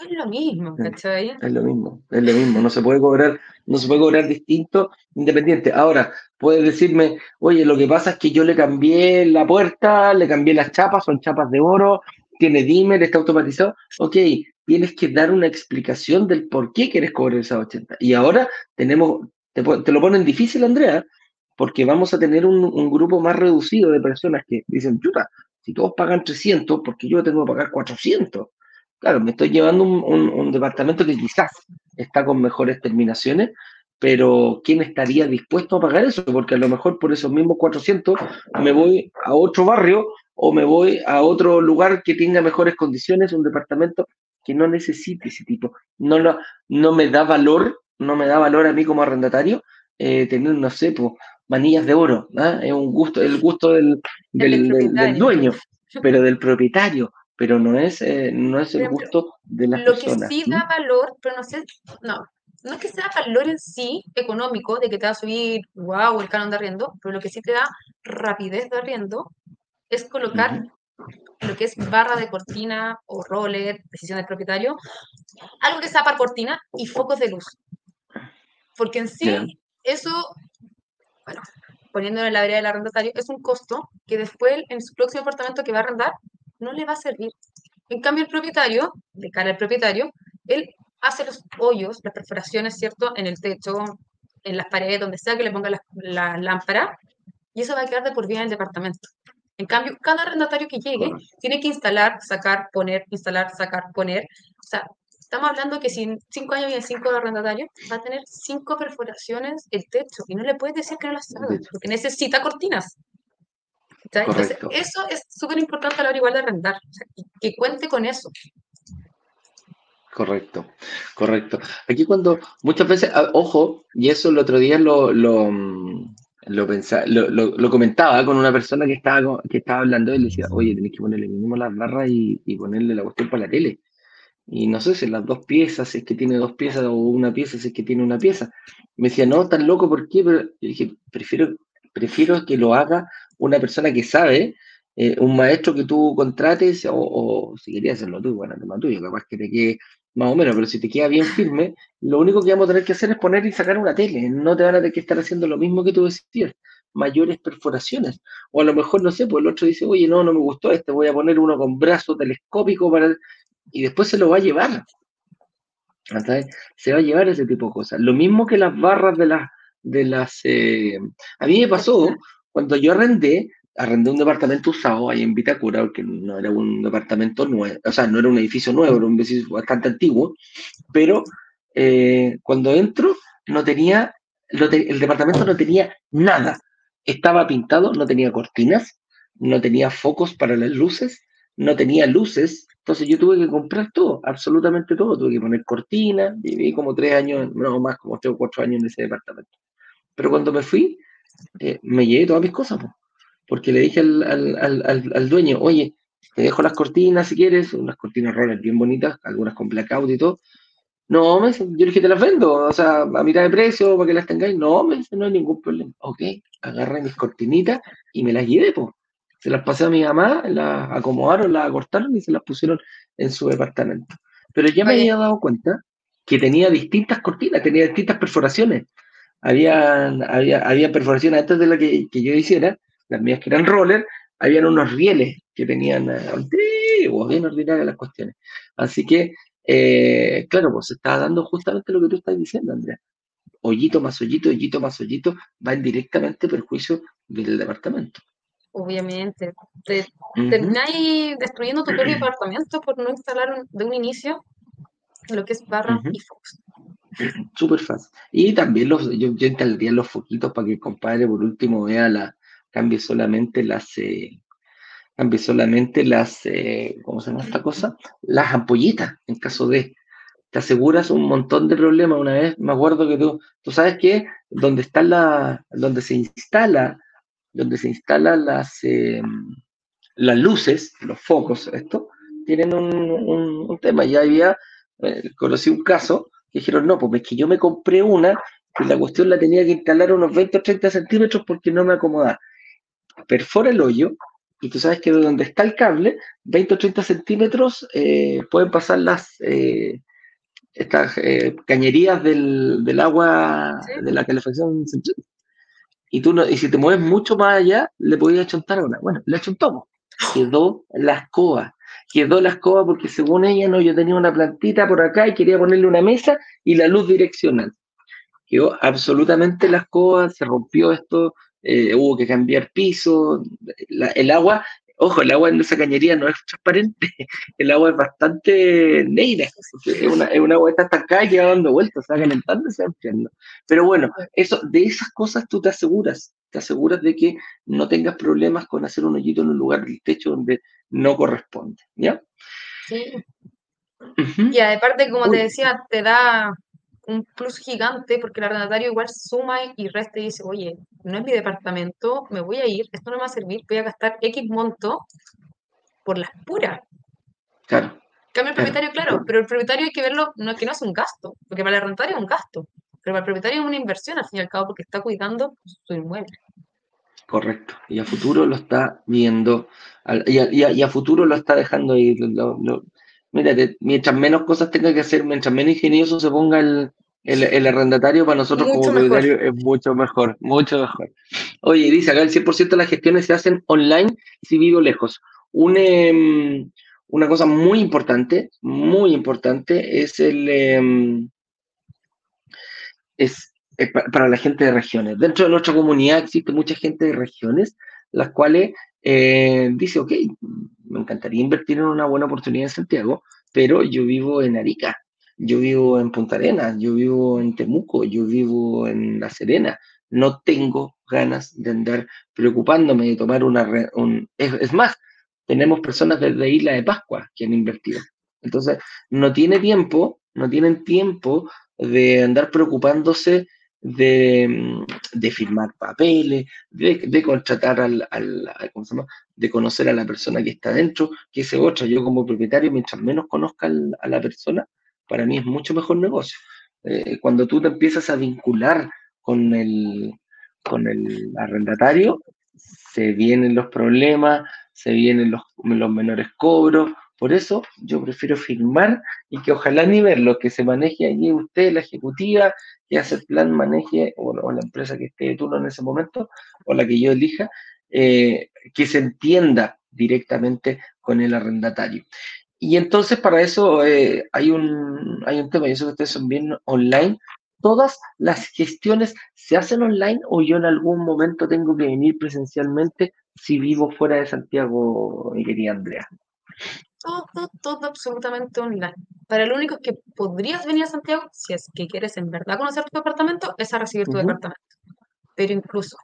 Es lo mismo, ¿cachai? Es lo mismo, es lo mismo. No se puede cobrar, no se puede cobrar distinto, independiente. Ahora, puedes decirme, oye, lo que pasa es que yo le cambié la puerta, le cambié las chapas, son chapas de oro, tiene dimmer, está automatizado. Ok, tienes que dar una explicación del por qué quieres cobrar esas 80. Y ahora tenemos, te, lo ponen difícil, Andrea, porque vamos a tener un, grupo más reducido de personas que dicen, chuta, si todos pagan 300, porque yo tengo que pagar 400. Claro, me estoy llevando un, departamento que quizás está con mejores terminaciones, pero ¿quién estaría dispuesto a pagar eso? Porque a lo mejor por esos mismos 400 me voy a otro barrio o me voy a otro lugar que tenga mejores condiciones, un departamento que no necesite ese tipo. No, no, no me da valor, no me da valor a mí como arrendatario eh, tener, no sé, pues, manillas de oro. ¿ah? Es un gusto, el gusto del, del, dueño, pero del propietario. Pero no es, eh, no es el gusto de las personas. Lo que sí da valor, pero no sé, no, no es que sea valor en sí económico, de que te va a subir, wow, el canon de arriendo, pero lo que sí te da rapidez de arriendo es colocar lo que es barra de cortina o roller, decisión del propietario, algo que sea para cortina y focos de luz. Porque en sí, eso, bueno, poniéndolo en la vereda del arrendatario, es un costo que después en su próximo apartamento que va a arrendar no le va a servir. En cambio, el propietario, de cara al propietario, él hace los hoyos, las perforaciones, ¿cierto? En el techo, en las paredes, donde sea que le ponga la, la lámpara, y eso va a quedar de por vida en el departamento. En cambio, cada arrendatario que llegue tiene que instalar, sacar, poner, instalar, sacar, poner. O sea, estamos hablando que si en cinco años viene cinco arrendatarios, va a tener cinco perforaciones el techo y no le puedes decir que no las haga, porque necesita cortinas. Entonces, eso es súper importante a la hora igual de arrendar, que cuente con eso. Correcto, correcto. Aquí cuando muchas veces, ah, ojo, y eso el otro día lo, lo, mm, lo, pensaba, lo, lo, comentaba con una persona que estaba, que estaba hablando y le decía, oye, tenés que ponerle mínimo las barras y, y, ponerle la cuestión para la tele. Y no sé si las dos piezas, si es que tiene dos piezas o una pieza, si es que tiene una pieza. Me decía, no, tan loco, ¿por qué? Pero yo dije, prefiero, prefiero que lo haga una persona que sabe, eh, un maestro que tú contrates, o, o si querías hacerlo tú, bueno, tema tuyo, capaz que te quede más o menos, pero si te queda bien firme, lo único que vamos a tener que hacer es poner y sacar una tele. No te van a tener que estar haciendo lo mismo que tú decías, mayores perforaciones. O a lo mejor, no sé, pues el otro dice, oye, no, no me gustó este, voy a poner uno con brazo telescópico para... Y después se lo va a llevar. Se va a llevar ese tipo de cosas. Lo mismo que las barras de las... De las eh, A mí me pasó, cuando yo arrendé, arrendé un departamento usado ahí en Vitacura, porque no era un departamento nuevo, o sea, no era un edificio nuevo, era un edificio bastante antiguo, pero eh, cuando entro no tenía, el departamento no tenía nada. Estaba pintado, no tenía cortinas, no tenía focos para las luces, no tenía luces, entonces yo tuve que comprar todo, absolutamente todo, tuve que poner cortinas, viví como tres años, no más, como tres o cuatro años en ese departamento. Pero cuando me fui, eh, me llevé todas mis cosas, porque le dije al, dueño, oye, te dejo las cortinas si quieres, unas cortinas roller bien bonitas, algunas con blackout y todo. No, me yo le dije, te las vendo, o sea, a mitad de precio para que las tengáis. No, me no hay ningún problema. Ok, agarré mis cortinitas y me las llevé, pues. Se las pasé a mi mamá, las acomodaron, las acortaron y se las pusieron en su departamento. Pero ya me había dado cuenta que tenía distintas cortinas, tenía distintas perforaciones. Había, había, había perforaciones antes de la que, que yo hiciera, las mías que eran roller, habían unos rieles que tenían eh, antiguos, bien ordinarias las cuestiones. Así que, eh, claro, pues se está dando justamente lo que tú estás diciendo, Andrea. Hoyito más hoyito, hoyito más hoyito, va en directamente perjuicio del departamento. Obviamente. Te, Termináis destruyendo tu propio departamento por no instalar de un inicio lo que es barra y fox. Súper fácil. Y también los, yo, yo instalaría los foquitos para que el compadre por último vea la, cambie solamente las, eh, cambie solamente las, eh, ¿cómo se llama esta cosa? Las ampollitas, en caso de, te aseguras un montón de problemas. Una vez me acuerdo que tú, tú sabes que donde está la, donde se instala, donde se instalan las, em, las luces, los focos, esto, tienen un, tema. Ya había, eh, conocí un caso que dijeron, no, pues es que yo me compré una y la cuestión la tenía que instalar unos 20 o 30 centímetros porque no me acomoda. Perfora el hoyo y tú sabes que de donde está el cable, 20 o 30 centímetros eh, pueden pasar las, eh, estas eh, cañerías del, del agua de la calefacción y tú no, y si te mueves mucho más allá, le podías chontar una. Bueno, le tomo Quedó la escoba. Quedó la escoba porque según ella, no, yo tenía una plantita por acá y quería ponerle una mesa y la luz direccional. Quedó absolutamente la escoba, se rompió esto, eh, hubo que cambiar piso, el agua Ojo, el agua en esa cañería no es transparente, el agua es bastante negra, es una, es una agua que está estancada y que va dando vueltas, se va calentando y se va enfriando. Pero bueno, eso, de esas cosas tú te aseguras, te aseguras de que no tengas problemas con hacer un hoyito en un lugar del techo donde no corresponde, ¿ya? Sí. Y aparte, como te decía, te da un plus gigante porque el arrendatario igual suma y resta y dice, oye, no es mi departamento, me voy a ir, esto no me va a servir, voy a gastar X monto por las puras. Claro. Cambio el propietario, claro, pero el propietario hay que verlo, no es que no es un gasto, porque para el arrendatario es un gasto, pero para el propietario es una inversión al fin y al cabo porque está cuidando su inmueble. Correcto, y a futuro lo está viendo, y a, futuro lo está dejando ahí, mírate, mientras menos cosas tenga que hacer, mientras menos ingenioso se ponga el, arrendatario, para nosotros como propietario es mucho mejor, mucho mejor. Oye, dice acá el 100% de las gestiones se hacen online si vivo lejos. Em, una cosa muy importante, muy importante, es el... Em, es, para la gente de regiones. Dentro de nuestra comunidad existe mucha gente de regiones, las cuales eh, dice, ok, me encantaría invertir en una buena oportunidad en Santiago, pero yo vivo en Arica, yo vivo en Punta Arenas, yo vivo en Temuco, yo vivo en La Serena. No tengo ganas de andar preocupándome de tomar una... Un, es, más, tenemos personas desde Isla de Pascua que han invertido. Entonces, no tiene tiempo, no tienen tiempo de andar preocupándose de, de firmar papeles, de, contratar al, ¿cómo se llama? de conocer a la persona que está dentro, que ese otra. Yo como propietario, mientras menos conozca a la persona, para mí es mucho mejor negocio. Eh, cuando tú te empiezas a vincular con el, con el arrendatario, se vienen los problemas, se vienen los, los menores cobros, por eso yo prefiero firmar y que ojalá ni verlo, que se maneje allí usted, la ejecutiva, que hace el plan, maneje, o, la empresa que esté de turno en ese momento, o la que yo elija, eh, que se entienda directamente con el arrendatario. Y entonces para eso eh, hay, un, hay un tema, yo sé que ustedes son bien online. ¿Todas las gestiones se hacen online o yo en algún momento tengo que venir presencialmente si vivo fuera de Santiago, mi querida Andrea? Todo, todo absolutamente online. Para lo único que podrías venir a Santiago, si es que quieres en verdad conocer tu departamento, es a recibir tu departamento. Pero incluso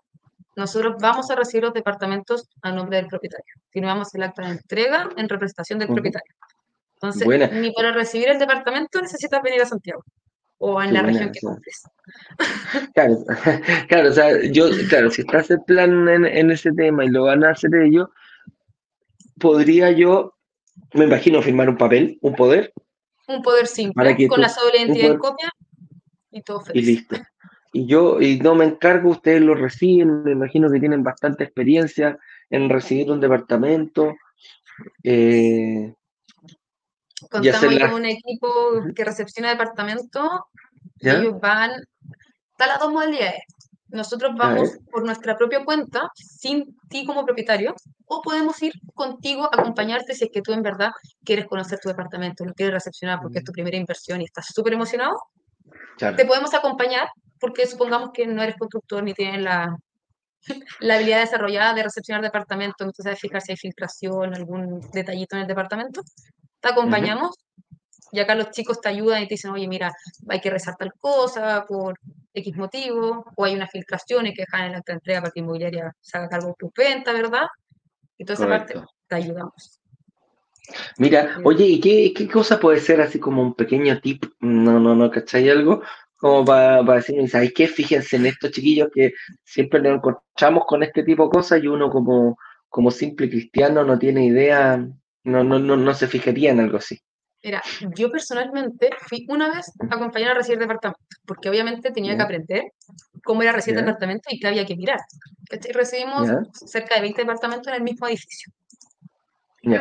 nosotros vamos a recibir los departamentos a nombre del propietario. Firmamos el acta de entrega en representación del propietario. Entonces, ni para recibir el departamento necesitas venir a Santiago o en la región que compres. Claro, claro, o sea, yo, claro, si estás el plan en, en, ese tema y lo van a hacer ellos, podría yo me imagino firmar un papel, un poder. Un poder simple, con la sola identidad en copia y todo feliz. Y listo. Y yo y no me encargo, ustedes lo reciben, me imagino que tienen bastante experiencia en recibir un departamento. Eh, Contamos con un equipo que recepciona departamento. Ellos van, está las dos modalidades. Nosotros vamos por nuestra propia cuenta, sin ti como propietario, o podemos ir contigo a acompañarte si es que tú en verdad quieres conocer tu departamento, lo quieres recepcionar porque es tu primera inversión y estás súper emocionado. Te podemos acompañar porque supongamos que no eres constructor ni tienes la, la habilidad desarrollada de recepcionar departamento, entonces sabes fijar si hay filtración, algún detallito en el departamento. Te acompañamos y acá los chicos te ayudan y te dicen, oye, mira, hay que rezar tal cosa por X motivo, o hay una filtración y que dejan en la entrega para que inmobiliaria se haga cargo de tu venta, ¿verdad? Y toda esa parte te ayudamos. Mira, oye, ¿y qué, qué cosa puede ser así como un pequeño tip? No, no, no, ¿cachai? Algo como para, para decirme, ¿sabes qué? Fíjense en estos chiquillos que siempre nos encontramos con este tipo de cosas y uno como, como simple cristiano no tiene idea, no, no, no, no se fijaría en algo así. Mira, yo personalmente fui una vez a acompañar a recibir departamento, porque obviamente tenía que aprender cómo era recibir departamento y qué había que mirar. ¿cachai? Recibimos cerca de 20 departamentos en el mismo edificio,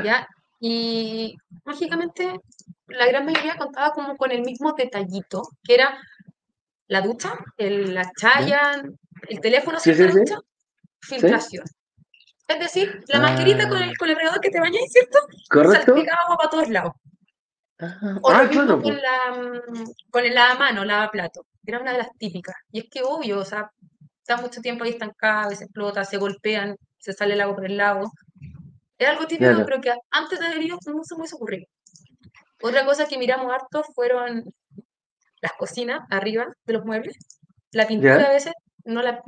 ya. Y mágicamente la gran mayoría contaba como con el mismo detallito, que era la ducha, el- la ya. chaya, el teléfono sí, la ducha, filtración. Es decir, la con Ah, el, con el que te bañáis, ¿cierto? ¿correcto? Salpicaba agua para todos lados. Ah, O lo ah, mismo claro, con la, mm, con el lavamano, lavaplato. Era una de las típicas. Y es que obvio, o sea, está mucho tiempo ahí estancada, a veces explota, se golpean, se sale el agua por el lado. Es algo típico, Claro, pero que antes de haber ido no se me hubiese ocurrido. Otra cosa que miramos harto fueron las cocinas arriba de los muebles. La pintura ya. a veces, no la,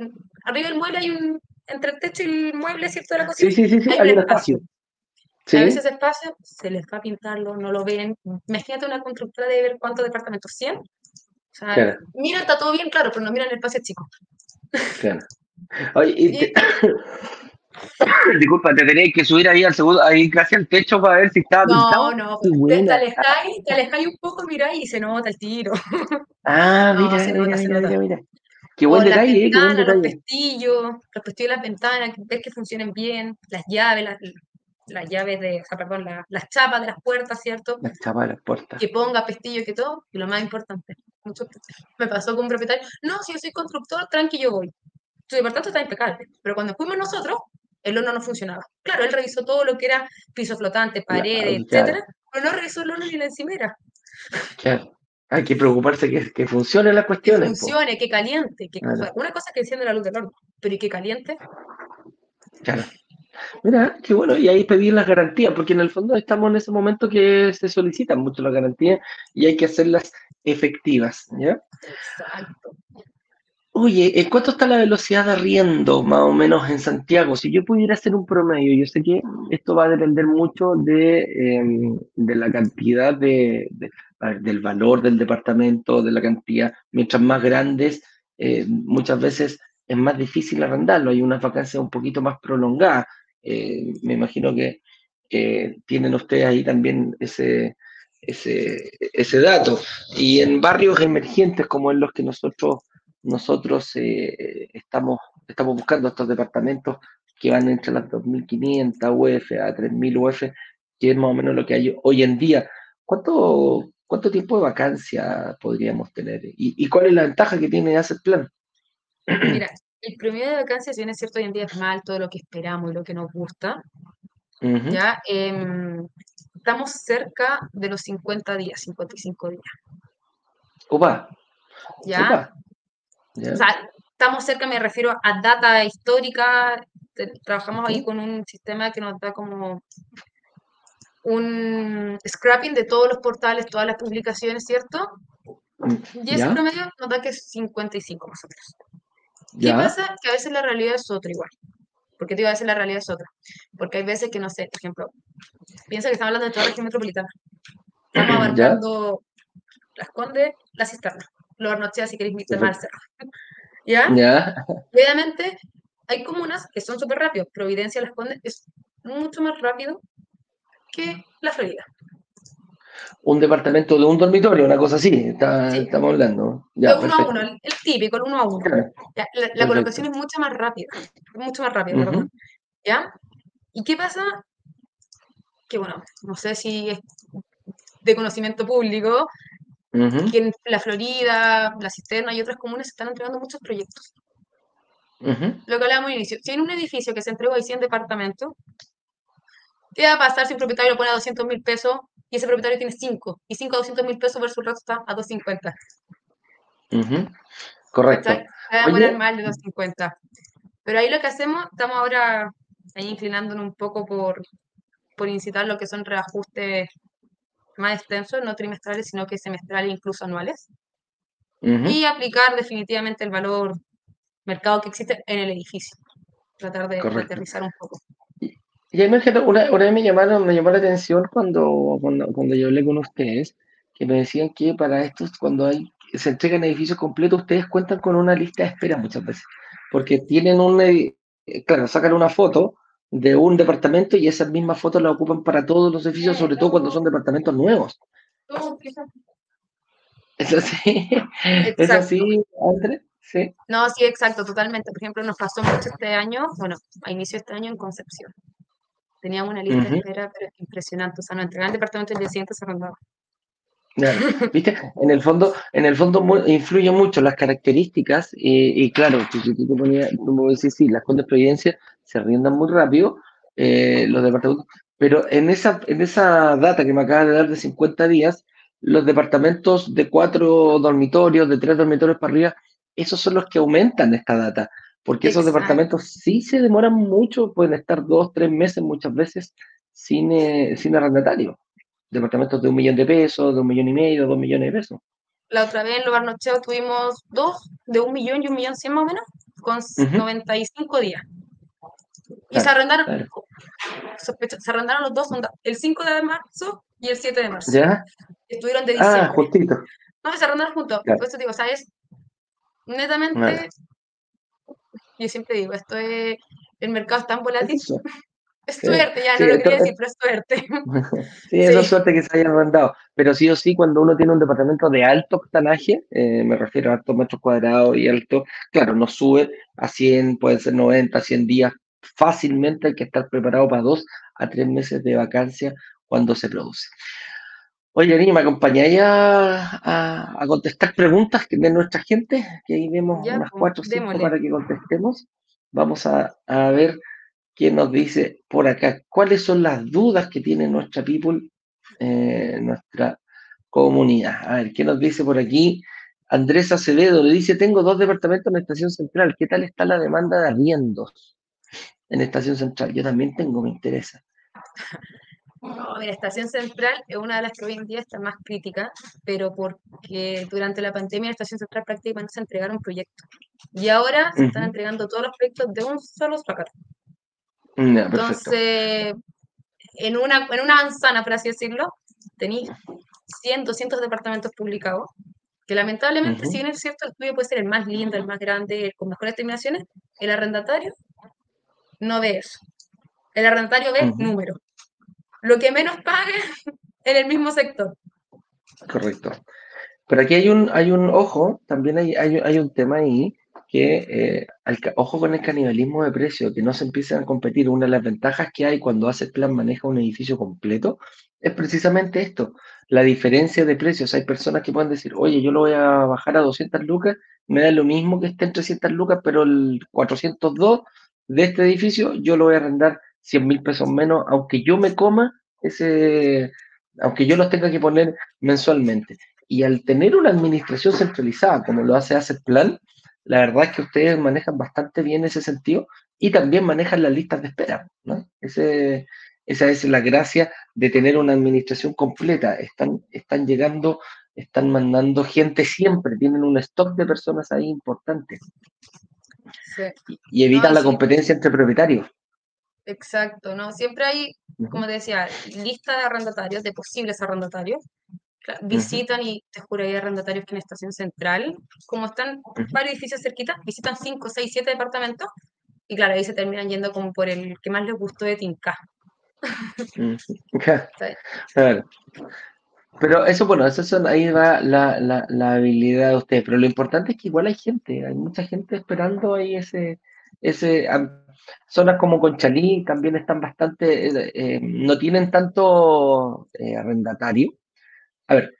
arriba del mueble hay un, entre el techo y el mueble, ¿cierto? De la cocina, Sí, sí, sí, sí, hay un hay un espacio. espacio. A veces espacio se les va a pintarlo, no lo ven. Imagínate una constructora de ver cuántos departamentos, 100. O sea, claro, mira, está todo bien claro, pero no miran el espacio chico. claro. Oye, y Y te- disculpa, te tenéis que subir ahí al segundo, ahí casi al techo para ver si estaba no, pintado. no, Qué te, te alejáis, te alejáis un poco, miráis y se nota el tiro. Ah, No, mira, se mira, nota, se mira, nota. mira, mira. Qué buen detalle, eh, qué buen ventanas, los detalle. pestillos, los pestillos de las ventanas, que ves que funcionen bien, las llaves, las, las llaves de, o sea, perdón, la- las chapas de las puertas, ¿cierto? La chapa de las puertas. Que ponga pestillo, que todo, y lo más importante, mucho- me pasó con un propietario, no, si yo soy constructor, tranqui, yo voy. Su departamento está impecable, pero cuando fuimos nosotros, el horno no funcionaba. Claro, él revisó todo lo que era piso flotante, La- paredes, claro, etcétera, pero no revisó el horno ni la encimera. claro. Hay que preocuparse que, que funcionen las Que cuestiones, po. funcione, que caliente, que, Claro, una cosa es que enciende la luz del horno, pero y que caliente, claro. Mira, qué bueno, y ahí pedir las garantías, porque en el fondo estamos en ese momento que se solicitan mucho las garantías y hay que hacerlas efectivas, ¿ya? exacto. Oye, ¿en cuánto está la velocidad de arriendo más o menos en Santiago? Si yo pudiera hacer un promedio, yo sé que esto va a depender mucho de, em, de la cantidad de, de- a ver, del valor del departamento, de la cantidad. Mientras más grandes, eh, muchas veces es más difícil arrendarlo. Hay unas vacancias un poquito más prolongadas. Eh, me imagino que eh, tienen ustedes ahí también ese, ese, ese dato. Y en barrios emergentes como en los que nosotros nosotros eh, estamos, estamos buscando estos departamentos que van entre las 2.500 UF a 3.000 UF, que es más o menos lo que hay hoy en día. ¿Cuánto, cuánto tiempo de vacancia podríamos tener? ¿Y, cuál es la ventaja que tiene Asset Plan? Mira, el promedio de vacancias, si bien es cierto, hoy en día es mal todo lo que esperamos y lo que nos gusta, ya em, estamos cerca de los 50 días, 55 días, Opa, ¿ya? opa. ¿ya? O sea, estamos cerca, me refiero a data histórica, trabajamos ahí con un sistema que nos da como un scrapping de todos los portales, todas las publicaciones, ¿cierto? Y ese ¿Ya? promedio nos da que es 55 más o menos. ¿Qué ¿Ya? pasa? Que a veces la realidad es otra igual. Porque te iba a decir la realidad es otra. Porque hay veces que, no sé, por ejemplo, piensa que estamos hablando de toda la región metropolitana. Estamos abarcando Las Condes, la cisterna. Los Hornochea, si queréis cerro. ¿Ya? ¿Ya? Obviamente, hay comunas que son súper rápidos. Providencia, Las Condes es mucho más rápido que la Florida. Un departamento de un dormitorio, una cosa así, está- Sí, estamos hablando. Ya, uno a uno, el, el típico, el uno a uno. Claro, Ya, La, colocación es mucho más rápida. Mucho más rápida. ¿Ya? ¿Y qué pasa? Que bueno, no sé si es de conocimiento público, que en la Florida, la Cisterna y otras comunas se están entregando muchos proyectos. Lo que hablábamos al inicio, si en un edificio que se entregó hay 100 departamentos, ¿qué va a pasar si un propietario lo pone a 200 mil pesos y ese propietario tiene 5? Y 5 a 200 mil pesos versus el resto está a 250. Ujú. Correcto. Va a demorar más de 250. Pero ahí lo que hacemos, estamos ahora ahí inclinándonos un poco por, por incitar lo que son reajustes más extensos, no trimestrales, sino que semestrales, incluso anuales, ujú. y aplicar definitivamente el valor mercado que existe en el edificio. Tratar de, aterrizar un poco. Y una, una vez me llamaron, me llamó la atención cuando, cuando, cuando yo hablé con ustedes, que me decían que para estos, cuando hay, se entregan edificios completos, ustedes cuentan con una lista de espera muchas veces, porque tienen un, eh, claro, sacan una foto de un departamento y esas mismas fotos las ocupan para todos los edificios, sobre todo cuando son departamentos nuevos. ¿Es así? ¿Es así, André? Sí. No, sí, exacto, totalmente. Por ejemplo, nos pasó mucho este año, bueno, a inicio de este año en Concepción. Teníamos una lista de espera pero impresionante. O sea, no entregaban el departamento y el día siguiente se arrendaba. ¿Viste? En el fondo, en el fondo influye mucho las características y, claro, si tú te ponías, me decir, sí, las de providencia se arriendan muy rápido, eh, los departamentos, pero en esa, en esa data que me acabas de dar de 50 días, los departamentos de cuatro dormitorios, de tres dormitorios para arriba, esos son los que aumentan esta data, porque esos departamentos sí se demoran mucho, pueden estar dos, tres meses muchas veces sin, eh, sin arrendatario. Departamentos de un millón de pesos, de un millón y medio, dos millones de pesos. La otra vez en Lugar Nocheo tuvimos dos de un millón y un millón cien más o menos, con 95 días. Y se arrendaron, se arrendaron los dos, el 5 de marzo y el 7 de marzo. ¿Ya? Estuvieron de ah, diciembre. Ah, justito. No, se arrendaron juntos. Por eso digo, ¿sabes? Netamente, yo siempre digo, esto es, el mercado es tan volátil. Es, suerte, ya no lo quería decir, pero es suerte. sí, es suerte que se hayan arrendado. Pero sí o sí, cuando uno tiene un departamento de alto octanaje, eh, me refiero a altos metros cuadrados y alto, claro, no sube a 100, pueden ser 90, 100 días. Fácilmente hay que estar preparado para dos a tres meses de vacancia cuando se produce. Oye, Ani, ¿me acompañáis a, a, contestar preguntas de nuestra gente? Que ahí vemos unas pues, cuatro o cinco para que contestemos. Vamos a, a, ver quién nos dice por acá. ¿Cuáles son las dudas que tiene nuestra people, eh, nuestra comunidad? A ver, ¿qué nos dice por aquí? Andrés Acevedo le dice, tengo dos departamentos en Estación Central. ¿Qué tal está la demanda de arriendos en Estación Central? Yo también tengo, me interesa. No, mira, Estación Central es una de las que hoy en día está más crítica, pero porque durante la pandemia en Estación Central prácticamente se entregaron proyectos. Y ahora se están entregando todos los proyectos de un solo sacar. Entonces, en una, en una manzana, por así decirlo, tenéis 100, 200 departamentos publicados, que lamentablemente, si bien es cierto, el tuyo puede ser el más lindo, el más grande, con mejores terminaciones, el arrendatario no ve eso. El arrendatario ve números lo que menos pague en el mismo sector. Correcto. Pero aquí hay un, hay un ojo, también hay, hay, un tema ahí, que eh, ojo con el canibalismo de precio, que no se empiecen a competir. Una de las ventajas que hay cuando hace plan maneja un edificio completo es precisamente esto, la diferencia de precios. Hay personas que pueden decir, oye, yo lo voy a bajar a 200 lucas, me da lo mismo que esté en 300 lucas, pero el 402 de este edificio yo lo voy a arrendar 100 mil pesos menos, aunque yo me coma ese, aunque yo los tenga que poner mensualmente. Y al tener una administración centralizada, como lo hace Asset Plan, la verdad es que ustedes manejan bastante bien ese sentido y también manejan las listas de espera. ¿no? Ese, esa es la gracia de tener una administración completa. Están, están llegando, están mandando gente siempre, tienen un stock de personas ahí importante. Y, evitan la competencia entre propietarios. Exacto, ¿no? Siempre hay, como te decía, lista de arrendatarios, de posibles arrendatarios. Visitan y te juro, hay arrendatarios que en Estación Central, como están varios edificios cerquitas, visitan 5, 6, 7 departamentos y claro, ahí se terminan yendo como por el que más les gustó de Tinca. Pero eso, bueno, eso son, ahí va la, la, la, habilidad de ustedes. Pero lo importante es que igual hay gente, hay mucha gente esperando ahí ese, ese Zonas como Conchalí también están bastante, eh, eh, no tienen tanto eh, arrendatario. A ver,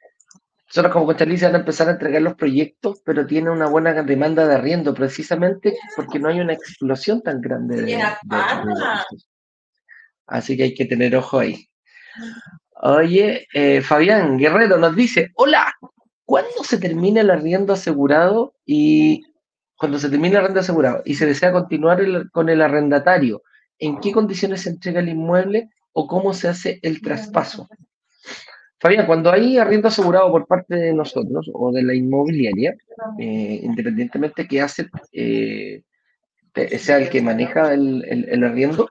zonas como Conchalí se van a empezar a entregar los proyectos, pero tienen una buena demanda de arriendo, precisamente porque no hay una explosión tan grande de, Así que hay que tener ojo ahí. Oye, Fabián Guerrero nos dice, hola, ¿cuándo se termina el arriendo asegurado y cuando se termina el asegurado y se desea continuar con el arrendatario, ¿en qué condiciones se entrega el inmueble o cómo se hace el traspaso? Fabián, cuando hay arriendo asegurado por parte de nosotros o de la inmobiliaria, eh, independientemente que hace, eh, sea el que maneja el, arriendo,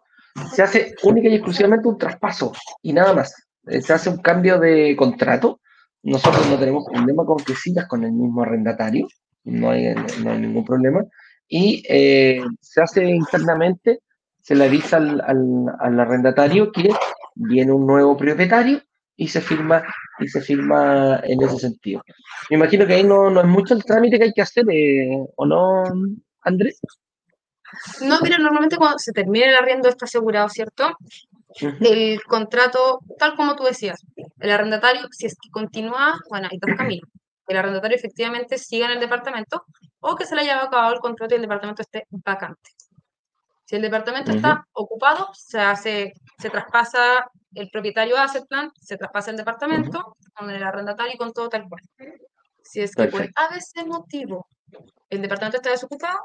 se hace única y exclusivamente un traspaso y nada más. Eh, se hace un cambio de contrato. Nosotros no tenemos problema con que sigas con el mismo arrendatario, no hay, no hay ningún problema. Y eh, se hace internamente, se le avisa al, al, arrendatario que viene un nuevo propietario y se firma y se firma en ese sentido. Me imagino que ahí no, no es mucho el trámite que hay que hacer, eh, ¿o no, Andrés? No, mira, normalmente cuando se termina el arriendo está asegurado, ¿cierto? El contrato, tal como tú decías, el arrendatario, si es que continúa, bueno, hay dos caminos. El arrendatario efectivamente siga en el departamento o que se le haya acabado el contrato y el departamento esté vacante. Si el departamento está ocupado, se hace, se traspasa, el propietario hace el plan, se traspasa el departamento con el arrendatario y con todo tal cual. Si es que por a veces motivo el departamento está desocupado,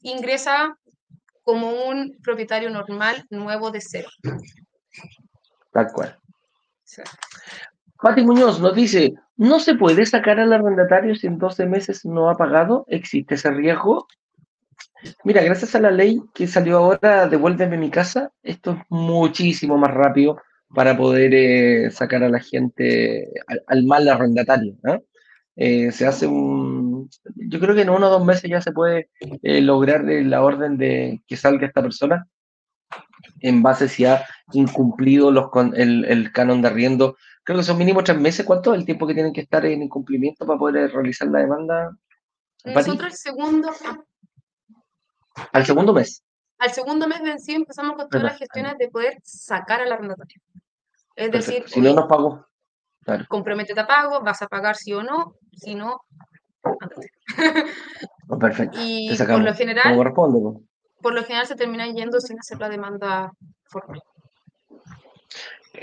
ingresa como un propietario normal nuevo de cero. Tal cual. Pati Muñoz nos dice, ¿no se puede sacar al arrendatario si en 12 meses no ha pagado? ¿Existe ese riesgo? Mira, gracias a la ley que salió ahora, devuélveme mi casa, esto es muchísimo más rápido para poder eh, sacar a la gente al, mal arrendatario. Eh, se hace un... Yo creo que en uno o dos meses ya se puede eh, lograr la orden de que salga esta persona en base si ha incumplido los con el, el, canon de arriendo. Creo que son mínimo tres meses. ¿Cuánto es el tiempo que tienen que estar en incumplimiento para poder realizar la demanda? Nosotros el segundo... Al segundo mes. Al segundo mes vencido empezamos con todas las gestiones de poder sacar al arrendatario. Es decir, si no nos pagó. Claro. Comprométete a pago, vas a pagar sí o no, si no, oh, perfecto. Y por lo general, por lo general se terminan yendo sin hacer la demanda formal.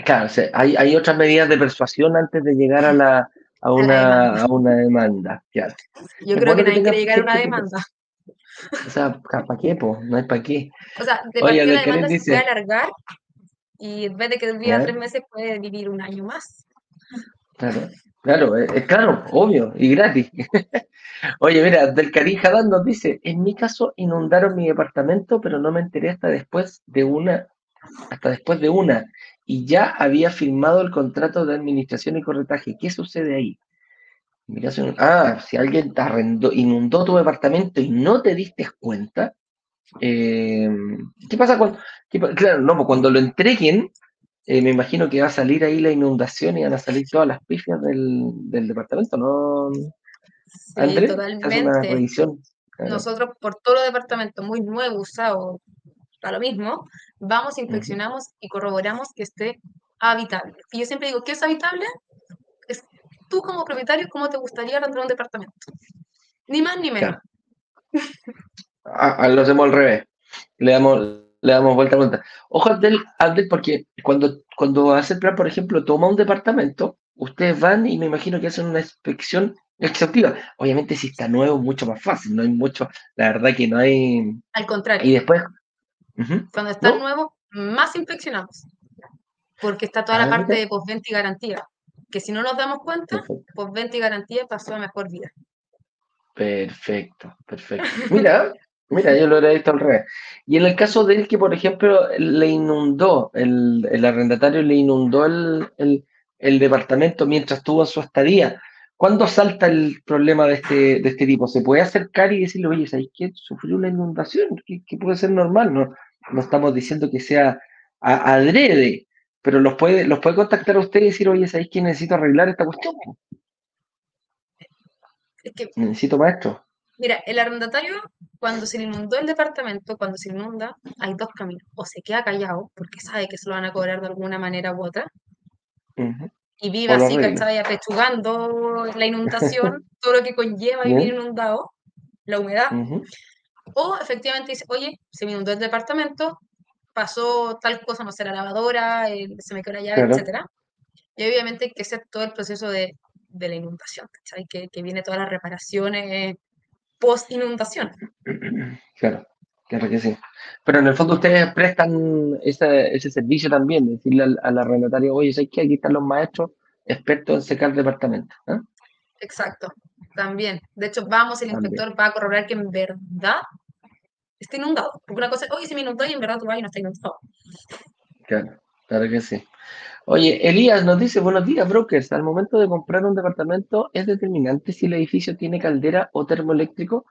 Claro, hay, hay otras medidas de persuasión antes de llegar a, la, a, una, a una demanda. Claro. Yo creo que nadie quiere llegar a una demanda. O sea, ¿para qué? Po? No hay para qué. O sea, de Oye, la demanda se puede alargar y en vez de que viva tres meses puede vivir un año más. Claro, claro, es, claro, obvio y gratis. Oye, mira, del Karim Haddad nos dice, en mi caso inundaron mi departamento, pero no me enteré hasta después de una, hasta después de una, y ya había firmado el contrato de administración y corretaje. ¿Qué sucede ahí? ah, si alguien te arrendó, inundó tu departamento y no te diste cuenta, eh, ¿qué pasa cuando, claro, no, pues cuando lo entreguen, eh, me imagino que va a salir ahí la inundación y van a salir todas las pifias del, departamento, ¿no? Sí, totalmente. Nosotros, por todo los departamentos muy nuevo, usado, para lo mismo, vamos, inspeccionamos y corroboramos que esté habitable. Y yo siempre digo, ¿qué es habitable? Es tú como propietario, ¿cómo te gustaría arrendar un departamento? Ni más ni menos. Ah, lo hacemos al revés. Le damos, le damos vuelta a vuelta. Ojo, Abdel, Abdel, porque cuando, cuando hace el plan, por ejemplo, toma un departamento, ustedes van y me imagino que hacen una inspección exhaustiva. Obviamente, si está nuevo, mucho más fácil, no hay mucho, la verdad que no hay. Al contrario. Y después. Cuando está nuevo, más inspeccionamos. Porque está toda la ah, parte de postventa y garantía. Que si no nos damos cuenta, postventa y garantía pasó a mejor vida. Perfecto, perfecto. Mira, Mira, yo lo he visto al revés. Y en el caso de él que, por ejemplo, le inundó, el, el arrendatario le inundó el, el, departamento mientras tuvo su estadía, ¿cuándo salta el problema de este, de este tipo? ¿Se puede acercar y decirle, oye, ¿sabes qué? Sufrió una inundación, que, puede ser normal, no, no estamos diciendo que sea adrede, pero los puede, los puede contactar a usted y decir, oye, ¿sabéis que necesito arreglar esta cuestión? Necesito maestro. Mira, el arrendatario, cuando se le inundó el departamento, cuando se inunda, hay dos caminos. O se queda callado, porque sabe que se lo van a cobrar de alguna manera u otra, y vive así, ¿cachai? Apechugando la inundación, todo lo que conlleva vivir inundado, la humedad. O efectivamente dice, oye, se me inundó el departamento, pasó tal cosa, no sé, la lavadora, se me quedó la llave, etcétera. Y obviamente hay que hacer todo el proceso de, la inundación, ¿cachai? Que, que viene todas las reparaciones post inundación. Claro, claro que sí. Pero en el fondo ustedes prestan ese, ese servicio también, decirle al, al arrendatario, oye, ¿sabes qué? Aquí están los maestros expertos en secar departamentos. ¿eh? Exacto, también. De hecho, vamos, el inspector va a corroborar que en verdad está inundado. Porque una cosa es, oye, se me inundó y en verdad tu baño no está inundado. Claro, claro que sí. Oye, Elías nos dice, buenos días, brokers. Al momento de comprar un departamento, ¿es determinante si el edificio tiene caldera o termoeléctrico?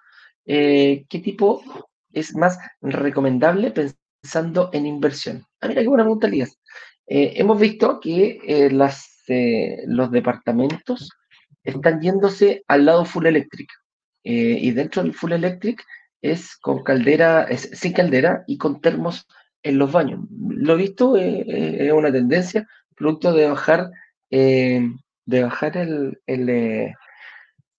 Eh, ¿qué tipo es más recomendable pensando en inversión? Ah, mira, qué buena pregunta, Elías. Eh, hemos visto que eh, las, los departamentos están yéndose al lado full electric. y dentro del full electric es con caldera, es sin caldera y con termos en los baños. Lo visto, es una tendencia producto de bajar, eh, de bajar el, el, eh,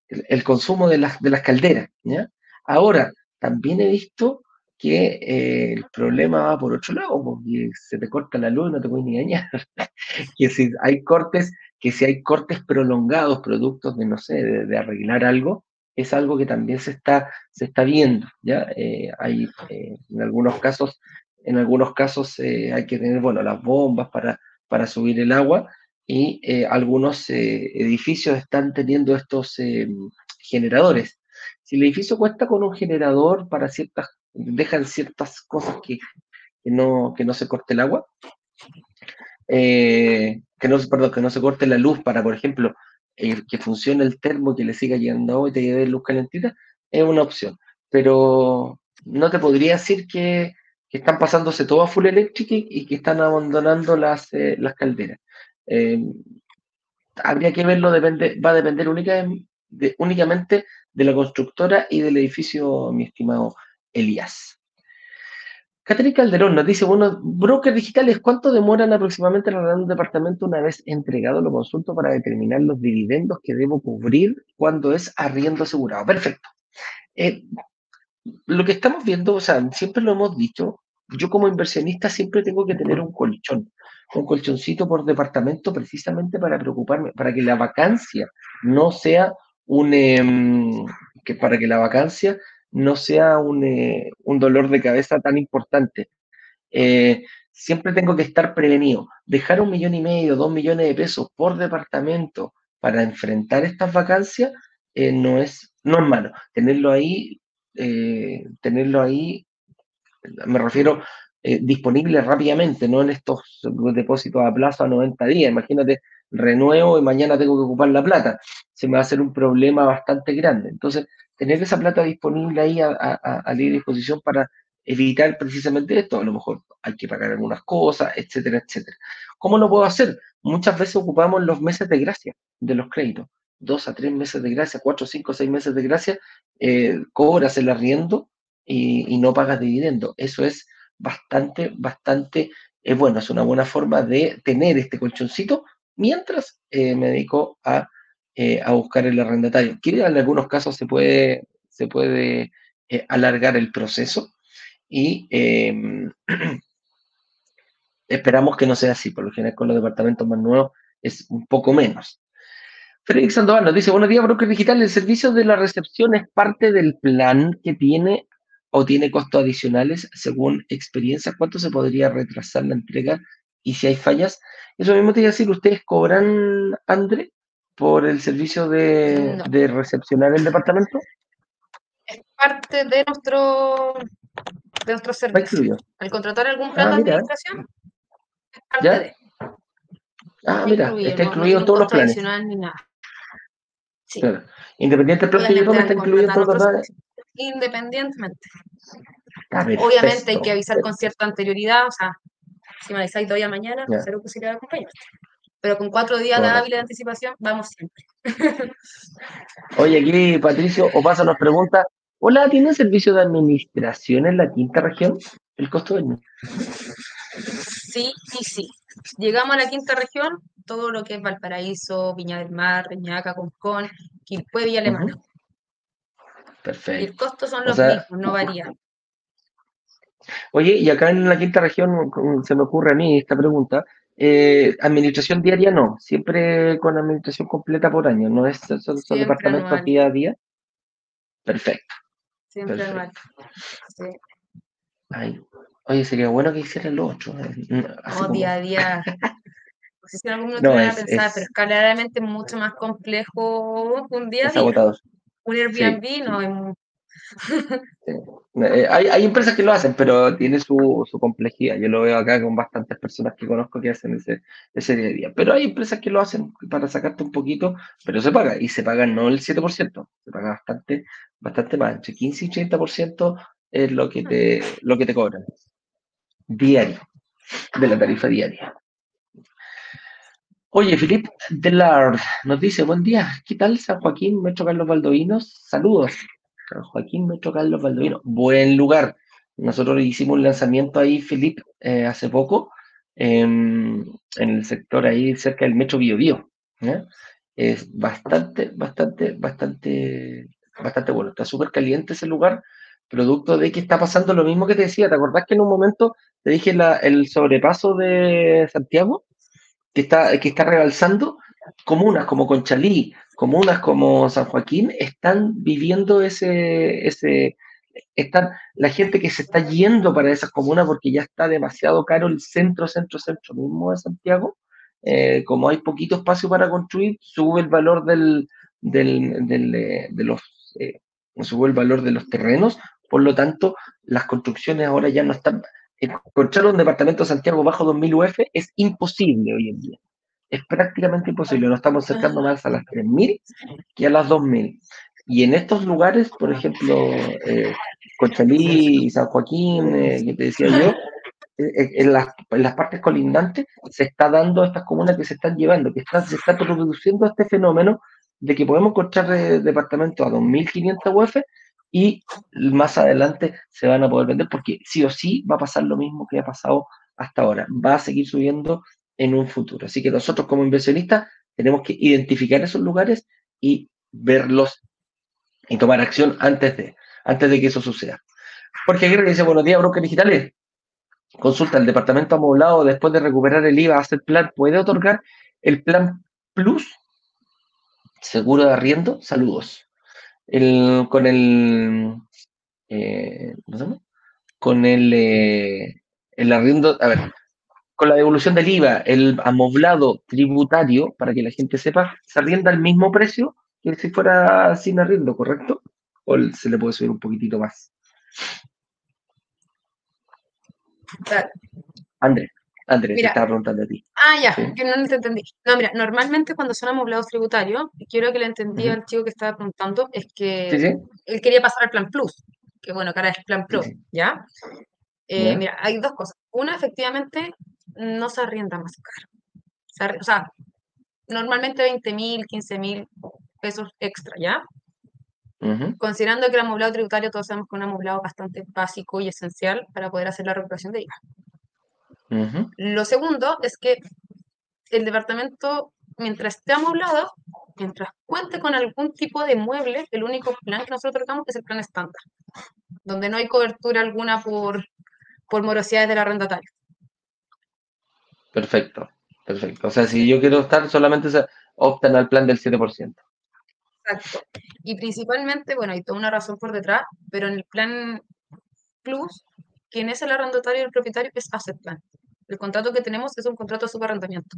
el, consumo de las, de las calderas. ¿ya? Ahora, también he visto que eh, el problema va por otro lado, porque se te corta la luz no te puedes ni dañar. que si hay cortes, que si hay cortes prolongados, productos de, no sé, de, arreglar algo, es algo que también se está, se está viendo, ¿ya? hay, en algunos casos, en algunos casos hay que tener, bueno, las bombas para, para subir el agua y eh, algunos eh, edificios están teniendo estos eh, generadores. Si el edificio cuesta con un generador para ciertas, dejan ciertas cosas que, no, que no se corte el agua, que no, que no se corte la luz para, por ejemplo, que funcione el termo, que le siga llegando agua y te lleve luz calentita, es una opción. Pero no te podría decir que, que están pasándose todo a full electric y, que están abandonando las, eh, las calderas. Eh, habría que verlo, depende, va a depender únicamente de la constructora y del edificio, mi estimado Elías. Catherine Calderón nos dice, bueno, brokers digitales, ¿cuánto demoran aproximadamente en arrendar un departamento una vez entregado? Lo consulto para determinar los dividendos que debo cubrir cuando es arriendo asegurado. Perfecto. Eh, lo que estamos viendo, o sea, siempre lo hemos dicho, yo como inversionista siempre tengo que tener un colchón, un colchoncito por departamento precisamente para preocuparme, para que la vacancia no sea un, em, que para que la vacancia no sea un, eh, un dolor de cabeza tan importante. Eh, siempre tengo que estar prevenido. Dejar un millón y medio, dos millones de pesos por departamento para enfrentar estas vacancias eh, no, es, no es malo. Tenerlo ahí eh, tenerlo ahí, me refiero eh, disponible rápidamente, no en estos depósitos a plazo a 90 días. Imagínate, renuevo y mañana tengo que ocupar la plata. Se me va a hacer un problema bastante grande. Entonces, tener esa plata disponible ahí a, a, disposición para evitar precisamente esto. A lo mejor hay que pagar algunas cosas, etcétera, etcétera. ¿Cómo lo puedo hacer? Muchas veces ocupamos los meses de gracia de los créditos dos a tres meses de gracia, cuatro, cinco, seis meses de gracia, eh, cobras el arriendo y, no pagas dividendo. Eso es bastante, bastante eh, bueno, es una buena forma de tener este colchoncito mientras eh, me dedico a, a, buscar el arrendatario. Que en algunos casos se puede, se puede alargar el proceso y em, esperamos que no sea así. Por lo general con los departamentos más nuevos es un poco menos. Félix Sandoval nos dice, buenos días, broker digital. ¿El servicio de la recepción es parte del plan que tiene o tiene costos adicionales según experiencia? ¿Cuánto se podría retrasar la entrega y si hay fallas? Eso mismo te iba a decir, ¿ustedes cobran, André, por el servicio de, recepcionar el departamento? Es parte de nuestro, de nuestro servicio. Al contratar algún plan ah, de administración, es parte de. Ah, mira, está incluido en todos los planes. Ni nada. Independiente del plan que está incluido todo, ¿verdad? Independientemente. Obviamente hay que avisar con cierta anterioridad, o sea, si me avisáis hoy a mañana, yeah. cero posibilidad de acompañarte. Pero con cuatro días de hábil de anticipación, vamos siempre. Oye, aquí Patricio Opaso nos pregunta, hola, ¿tiene servicio de administración en la quinta región? ¿El costo del Sí, sí, sí. Llegamos a la quinta región, todo lo que es Valparaíso, Viña del Mar, Reñaca, Concón, Quilpue, Villa Alemana. Perfecto. Y el costo son los mismos, no varían. Oye, y acá en la quinta región se me ocurre a mí esta pregunta. Eh, administración diaria no, siempre con administración completa por año, no es son, departamentos día a día. Perfecto. Siempre anual. Oye, sería bueno que hiciera el otro. no, día a día. si en algún momento no, es, pensar, pero escaladamente mucho más complejo un día. Es agotado. Un Airbnb no, Eh, hay, empresas que lo hacen, pero tiene su, complejidad. Yo lo veo acá con bastantes personas que conozco que hacen ese, ese día a día. Pero hay empresas que lo hacen para sacarte un poquito, pero se paga. Y se paga no el 7%, se paga bastante, bastante más. Entre 15 y 30% es lo que te, lo que te cobran. Diario, de la tarifa diaria. Oye, Filip Delard nos dice, buen día, ¿qué tal San Joaquín, Metro Carlos Valdovinos? Saludos. San Joaquín, Metro Carlos Valdovinos, buen lugar. Nosotros hicimos un lanzamiento ahí, Filip, eh, hace poco, en el sector ahí cerca del Metro Bio Bio. Es bastante, bastante, bastante, bastante bueno. Está súper caliente ese lugar, producto de que está pasando lo mismo que te decía. ¿Te acordás que en un momento te dije el sobrepaso de Santiago? Que está, que está rebalsando, comunas como Conchalí, comunas como San Joaquín, están viviendo ese, ese, están, la gente que se está yendo para esas comunas porque ya está demasiado caro el centro, centro, centro mismo de Santiago, eh, como hay poquito espacio para construir, sube el valor del, del, de los, eh, sube el valor de los terrenos, por lo tanto, las construcciones ahora ya no están, encontrar un departamento de Santiago bajo 2000 UF es imposible hoy en día. Es prácticamente imposible. Nos estamos acercando más a las 3000 que a las 2000. Y en estos lugares, por ejemplo, eh, Conchalí, San Joaquín, eh, que te decía yo, eh, eh, en, las, en, las, partes colindantes se está dando estas comunas que se están llevando, que está, se está produciendo este fenómeno de que podemos encontrar departamentos a 2.500 UF y más adelante se van a poder vender porque sí o sí va a pasar lo mismo que ha pasado hasta ahora. Va a seguir subiendo en un futuro. Así que nosotros como inversionistas tenemos que identificar esos lugares y verlos y tomar acción antes de, antes de que eso suceda. Porque Aguirre dice, buenos días, brokers digitales. Consulta, el departamento amoblado después de recuperar el IVA, hacer plan, ¿puede otorgar el plan Plus? Seguro de arriendo, saludos el, con el, eh, Con el, eh, el arriendo, a ver, con la devolución del IVA, el amoblado tributario, para que la gente sepa, se arrienda al mismo precio que si fuera sin arriendo, ¿correcto? ¿O se le puede subir un poquitito más? Andrés. Andrés, te estaba preguntando a ti. Ah, ya, que no te entendí. No, mira, normalmente cuando son amoblados tributarios, quiero que le entendí al chico que estaba preguntando, es que él quería pasar al plan plus, que bueno, ahora es plan plus, ¿ya? Eh, mira, hay dos cosas. Una, efectivamente, no se arrienda más caro. o sea, normalmente 20 mil, 15 mil pesos extra, ¿ya? Considerando que el amoblado tributario, todos sabemos que es un amoblado bastante básico y esencial para poder hacer la recuperación de IVA. Lo segundo es que el departamento, mientras esté amoblado, mientras cuente con algún tipo de mueble, el único plan que nosotros tratamos es el plan estándar, donde no hay cobertura alguna por, por morosidades del arrendatario. Perfecto, perfecto. O sea, si yo quiero estar, solamente optan al plan del 7%. Exacto. Y principalmente, bueno, hay toda una razón por detrás, pero en el plan Plus, quien es el arrendatario y el propietario es Asset Plan. El contrato que tenemos es un contrato de subarrendamiento.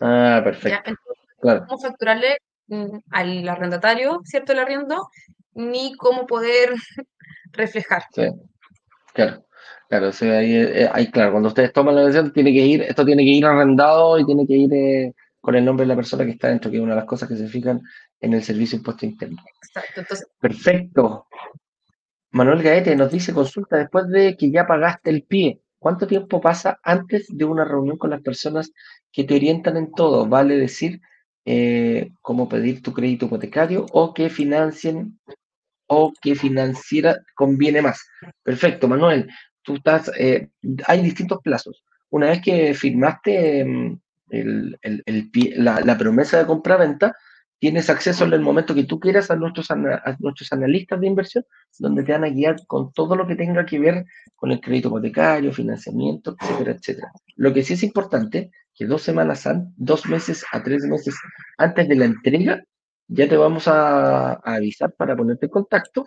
Ah, perfecto. claro. cómo facturarle mm, al arrendatario, ¿cierto? El arriendo, ni cómo poder reflejar. Sí, claro. Claro, sí, ahí, eh, ahí, claro, cuando ustedes toman la decisión, tiene que ir, esto tiene que ir arrendado y tiene que ir eh, con el nombre de la persona que está dentro, que es una de las cosas que se fijan en el servicio impuesto interno. Exacto, entonces. Perfecto. Manuel Gaete nos dice, consulta, después de que ya pagaste el pie, ¿Cuánto tiempo pasa antes de una reunión con las personas que te orientan en todo? Vale decir, eh, cómo pedir tu crédito hipotecario o que financien o que financiera conviene más. Perfecto, Manuel. Tú estás, eh, hay distintos plazos. Una vez que firmaste mm, la, la, promesa de compra-venta, tienes acceso en el momento que tú quieras a nuestros, a nuestros analistas de inversión, donde te van a guiar con todo lo que tenga que ver con el crédito hipotecario, financiamiento, etcétera, etcétera. Lo que sí es importante, que dos semanas, dos meses a tres meses antes de la entrega, ya te vamos a, avisar para ponerte en contacto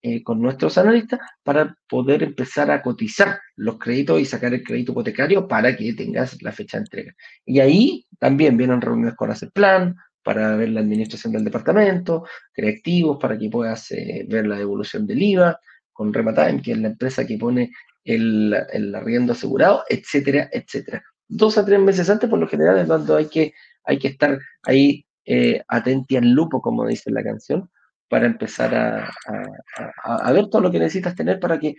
eh, con nuestros analistas para poder empezar a cotizar los créditos y sacar el crédito hipotecario para que tengas la fecha de entrega. Y ahí también vienen reuniones con Hacer Plan, para ver la administración del departamento, creativos para que puedas eh, ver la devolución del IVA, con Rematime, que es la empresa que pone el, arriendo asegurado, etcétera, etcétera. Dos a tres meses antes, por lo general, es cuando hay que, estar ahí eh, atenti al lupo, como dice la canción, para empezar a, ver todo lo que necesitas tener para que,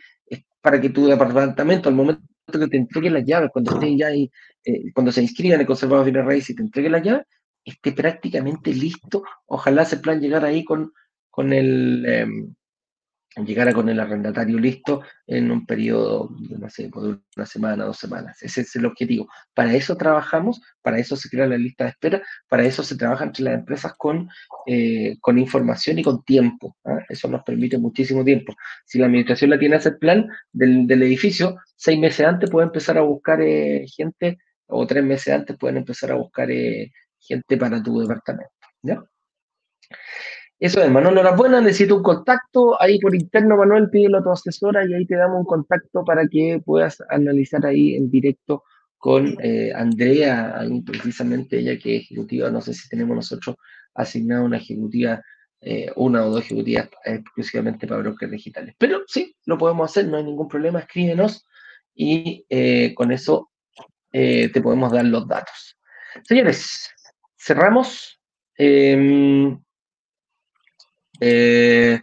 que tu departamento, al momento que te entregue las llaves, cuando esté ya ahí, eh, cuando se inscriban en el conservador bienes raíces y te entregue las llaves, esté prácticamente listo. Ojalá ese plan llegar ahí con, con el, em, llegara con el arrendatario listo en un periodo, sé, de una semana, dos semanas. Ese es el objetivo. Para eso trabajamos, para eso se crea la lista de espera, para eso se trabaja entre las empresas con, eh, con información y con tiempo. ¿ah? Eso nos permite muchísimo tiempo. Si la administración la tiene ese plan del, del edificio, seis meses antes puede empezar a buscar eh, gente, o tres meses antes pueden empezar a buscar eh, gente para tu departamento. ¿ya? Eso es, Manuel buena, necesito un contacto. Ahí por interno, Manuel, pídelo a tu asesora y ahí te damos un contacto para que puedas analizar ahí en directo con eh, Andrea, precisamente ella que es ejecutiva, no sé si tenemos nosotros asignado una ejecutiva, eh, una o dos ejecutivas exclusivamente para brokers digitales. Pero sí, lo podemos hacer, no hay ningún problema, escríbenos y eh, con eso te podemos dar los datos. Señores, cerramos. Em, eh,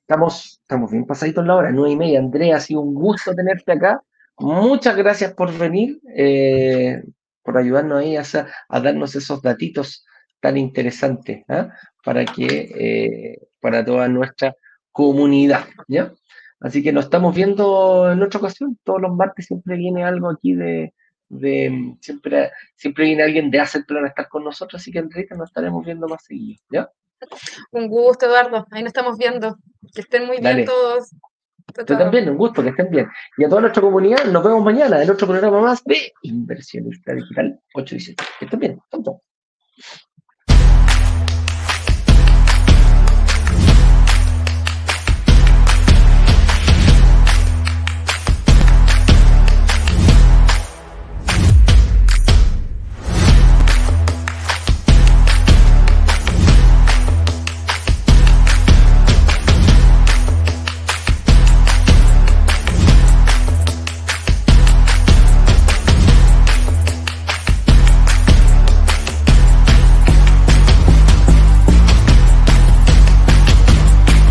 estamos, estamos bien pasaditos la hora, nueve y media. Andrea, ha sido un gusto tenerte acá. Muchas gracias por venir, eh, por ayudarnos ahí a, a, darnos esos datitos tan interesantes ¿ah? para que eh, para toda nuestra comunidad. ¿ya? Así que nos estamos viendo en otra ocasión. Todos los martes siempre viene algo aquí de, de siempre, siempre viene alguien de hacer plan a estar con nosotros, así que Enrique nos estaremos viendo más seguido, ¿ya? Un gusto, Eduardo. Ahí nos estamos viendo. Que estén muy bien todos. Yo también, un gusto, que estén bien. Y a toda nuestra comunidad, nos vemos mañana en otro programa más de Inversionista Digital 8 y 7. Que estén bien. Chau,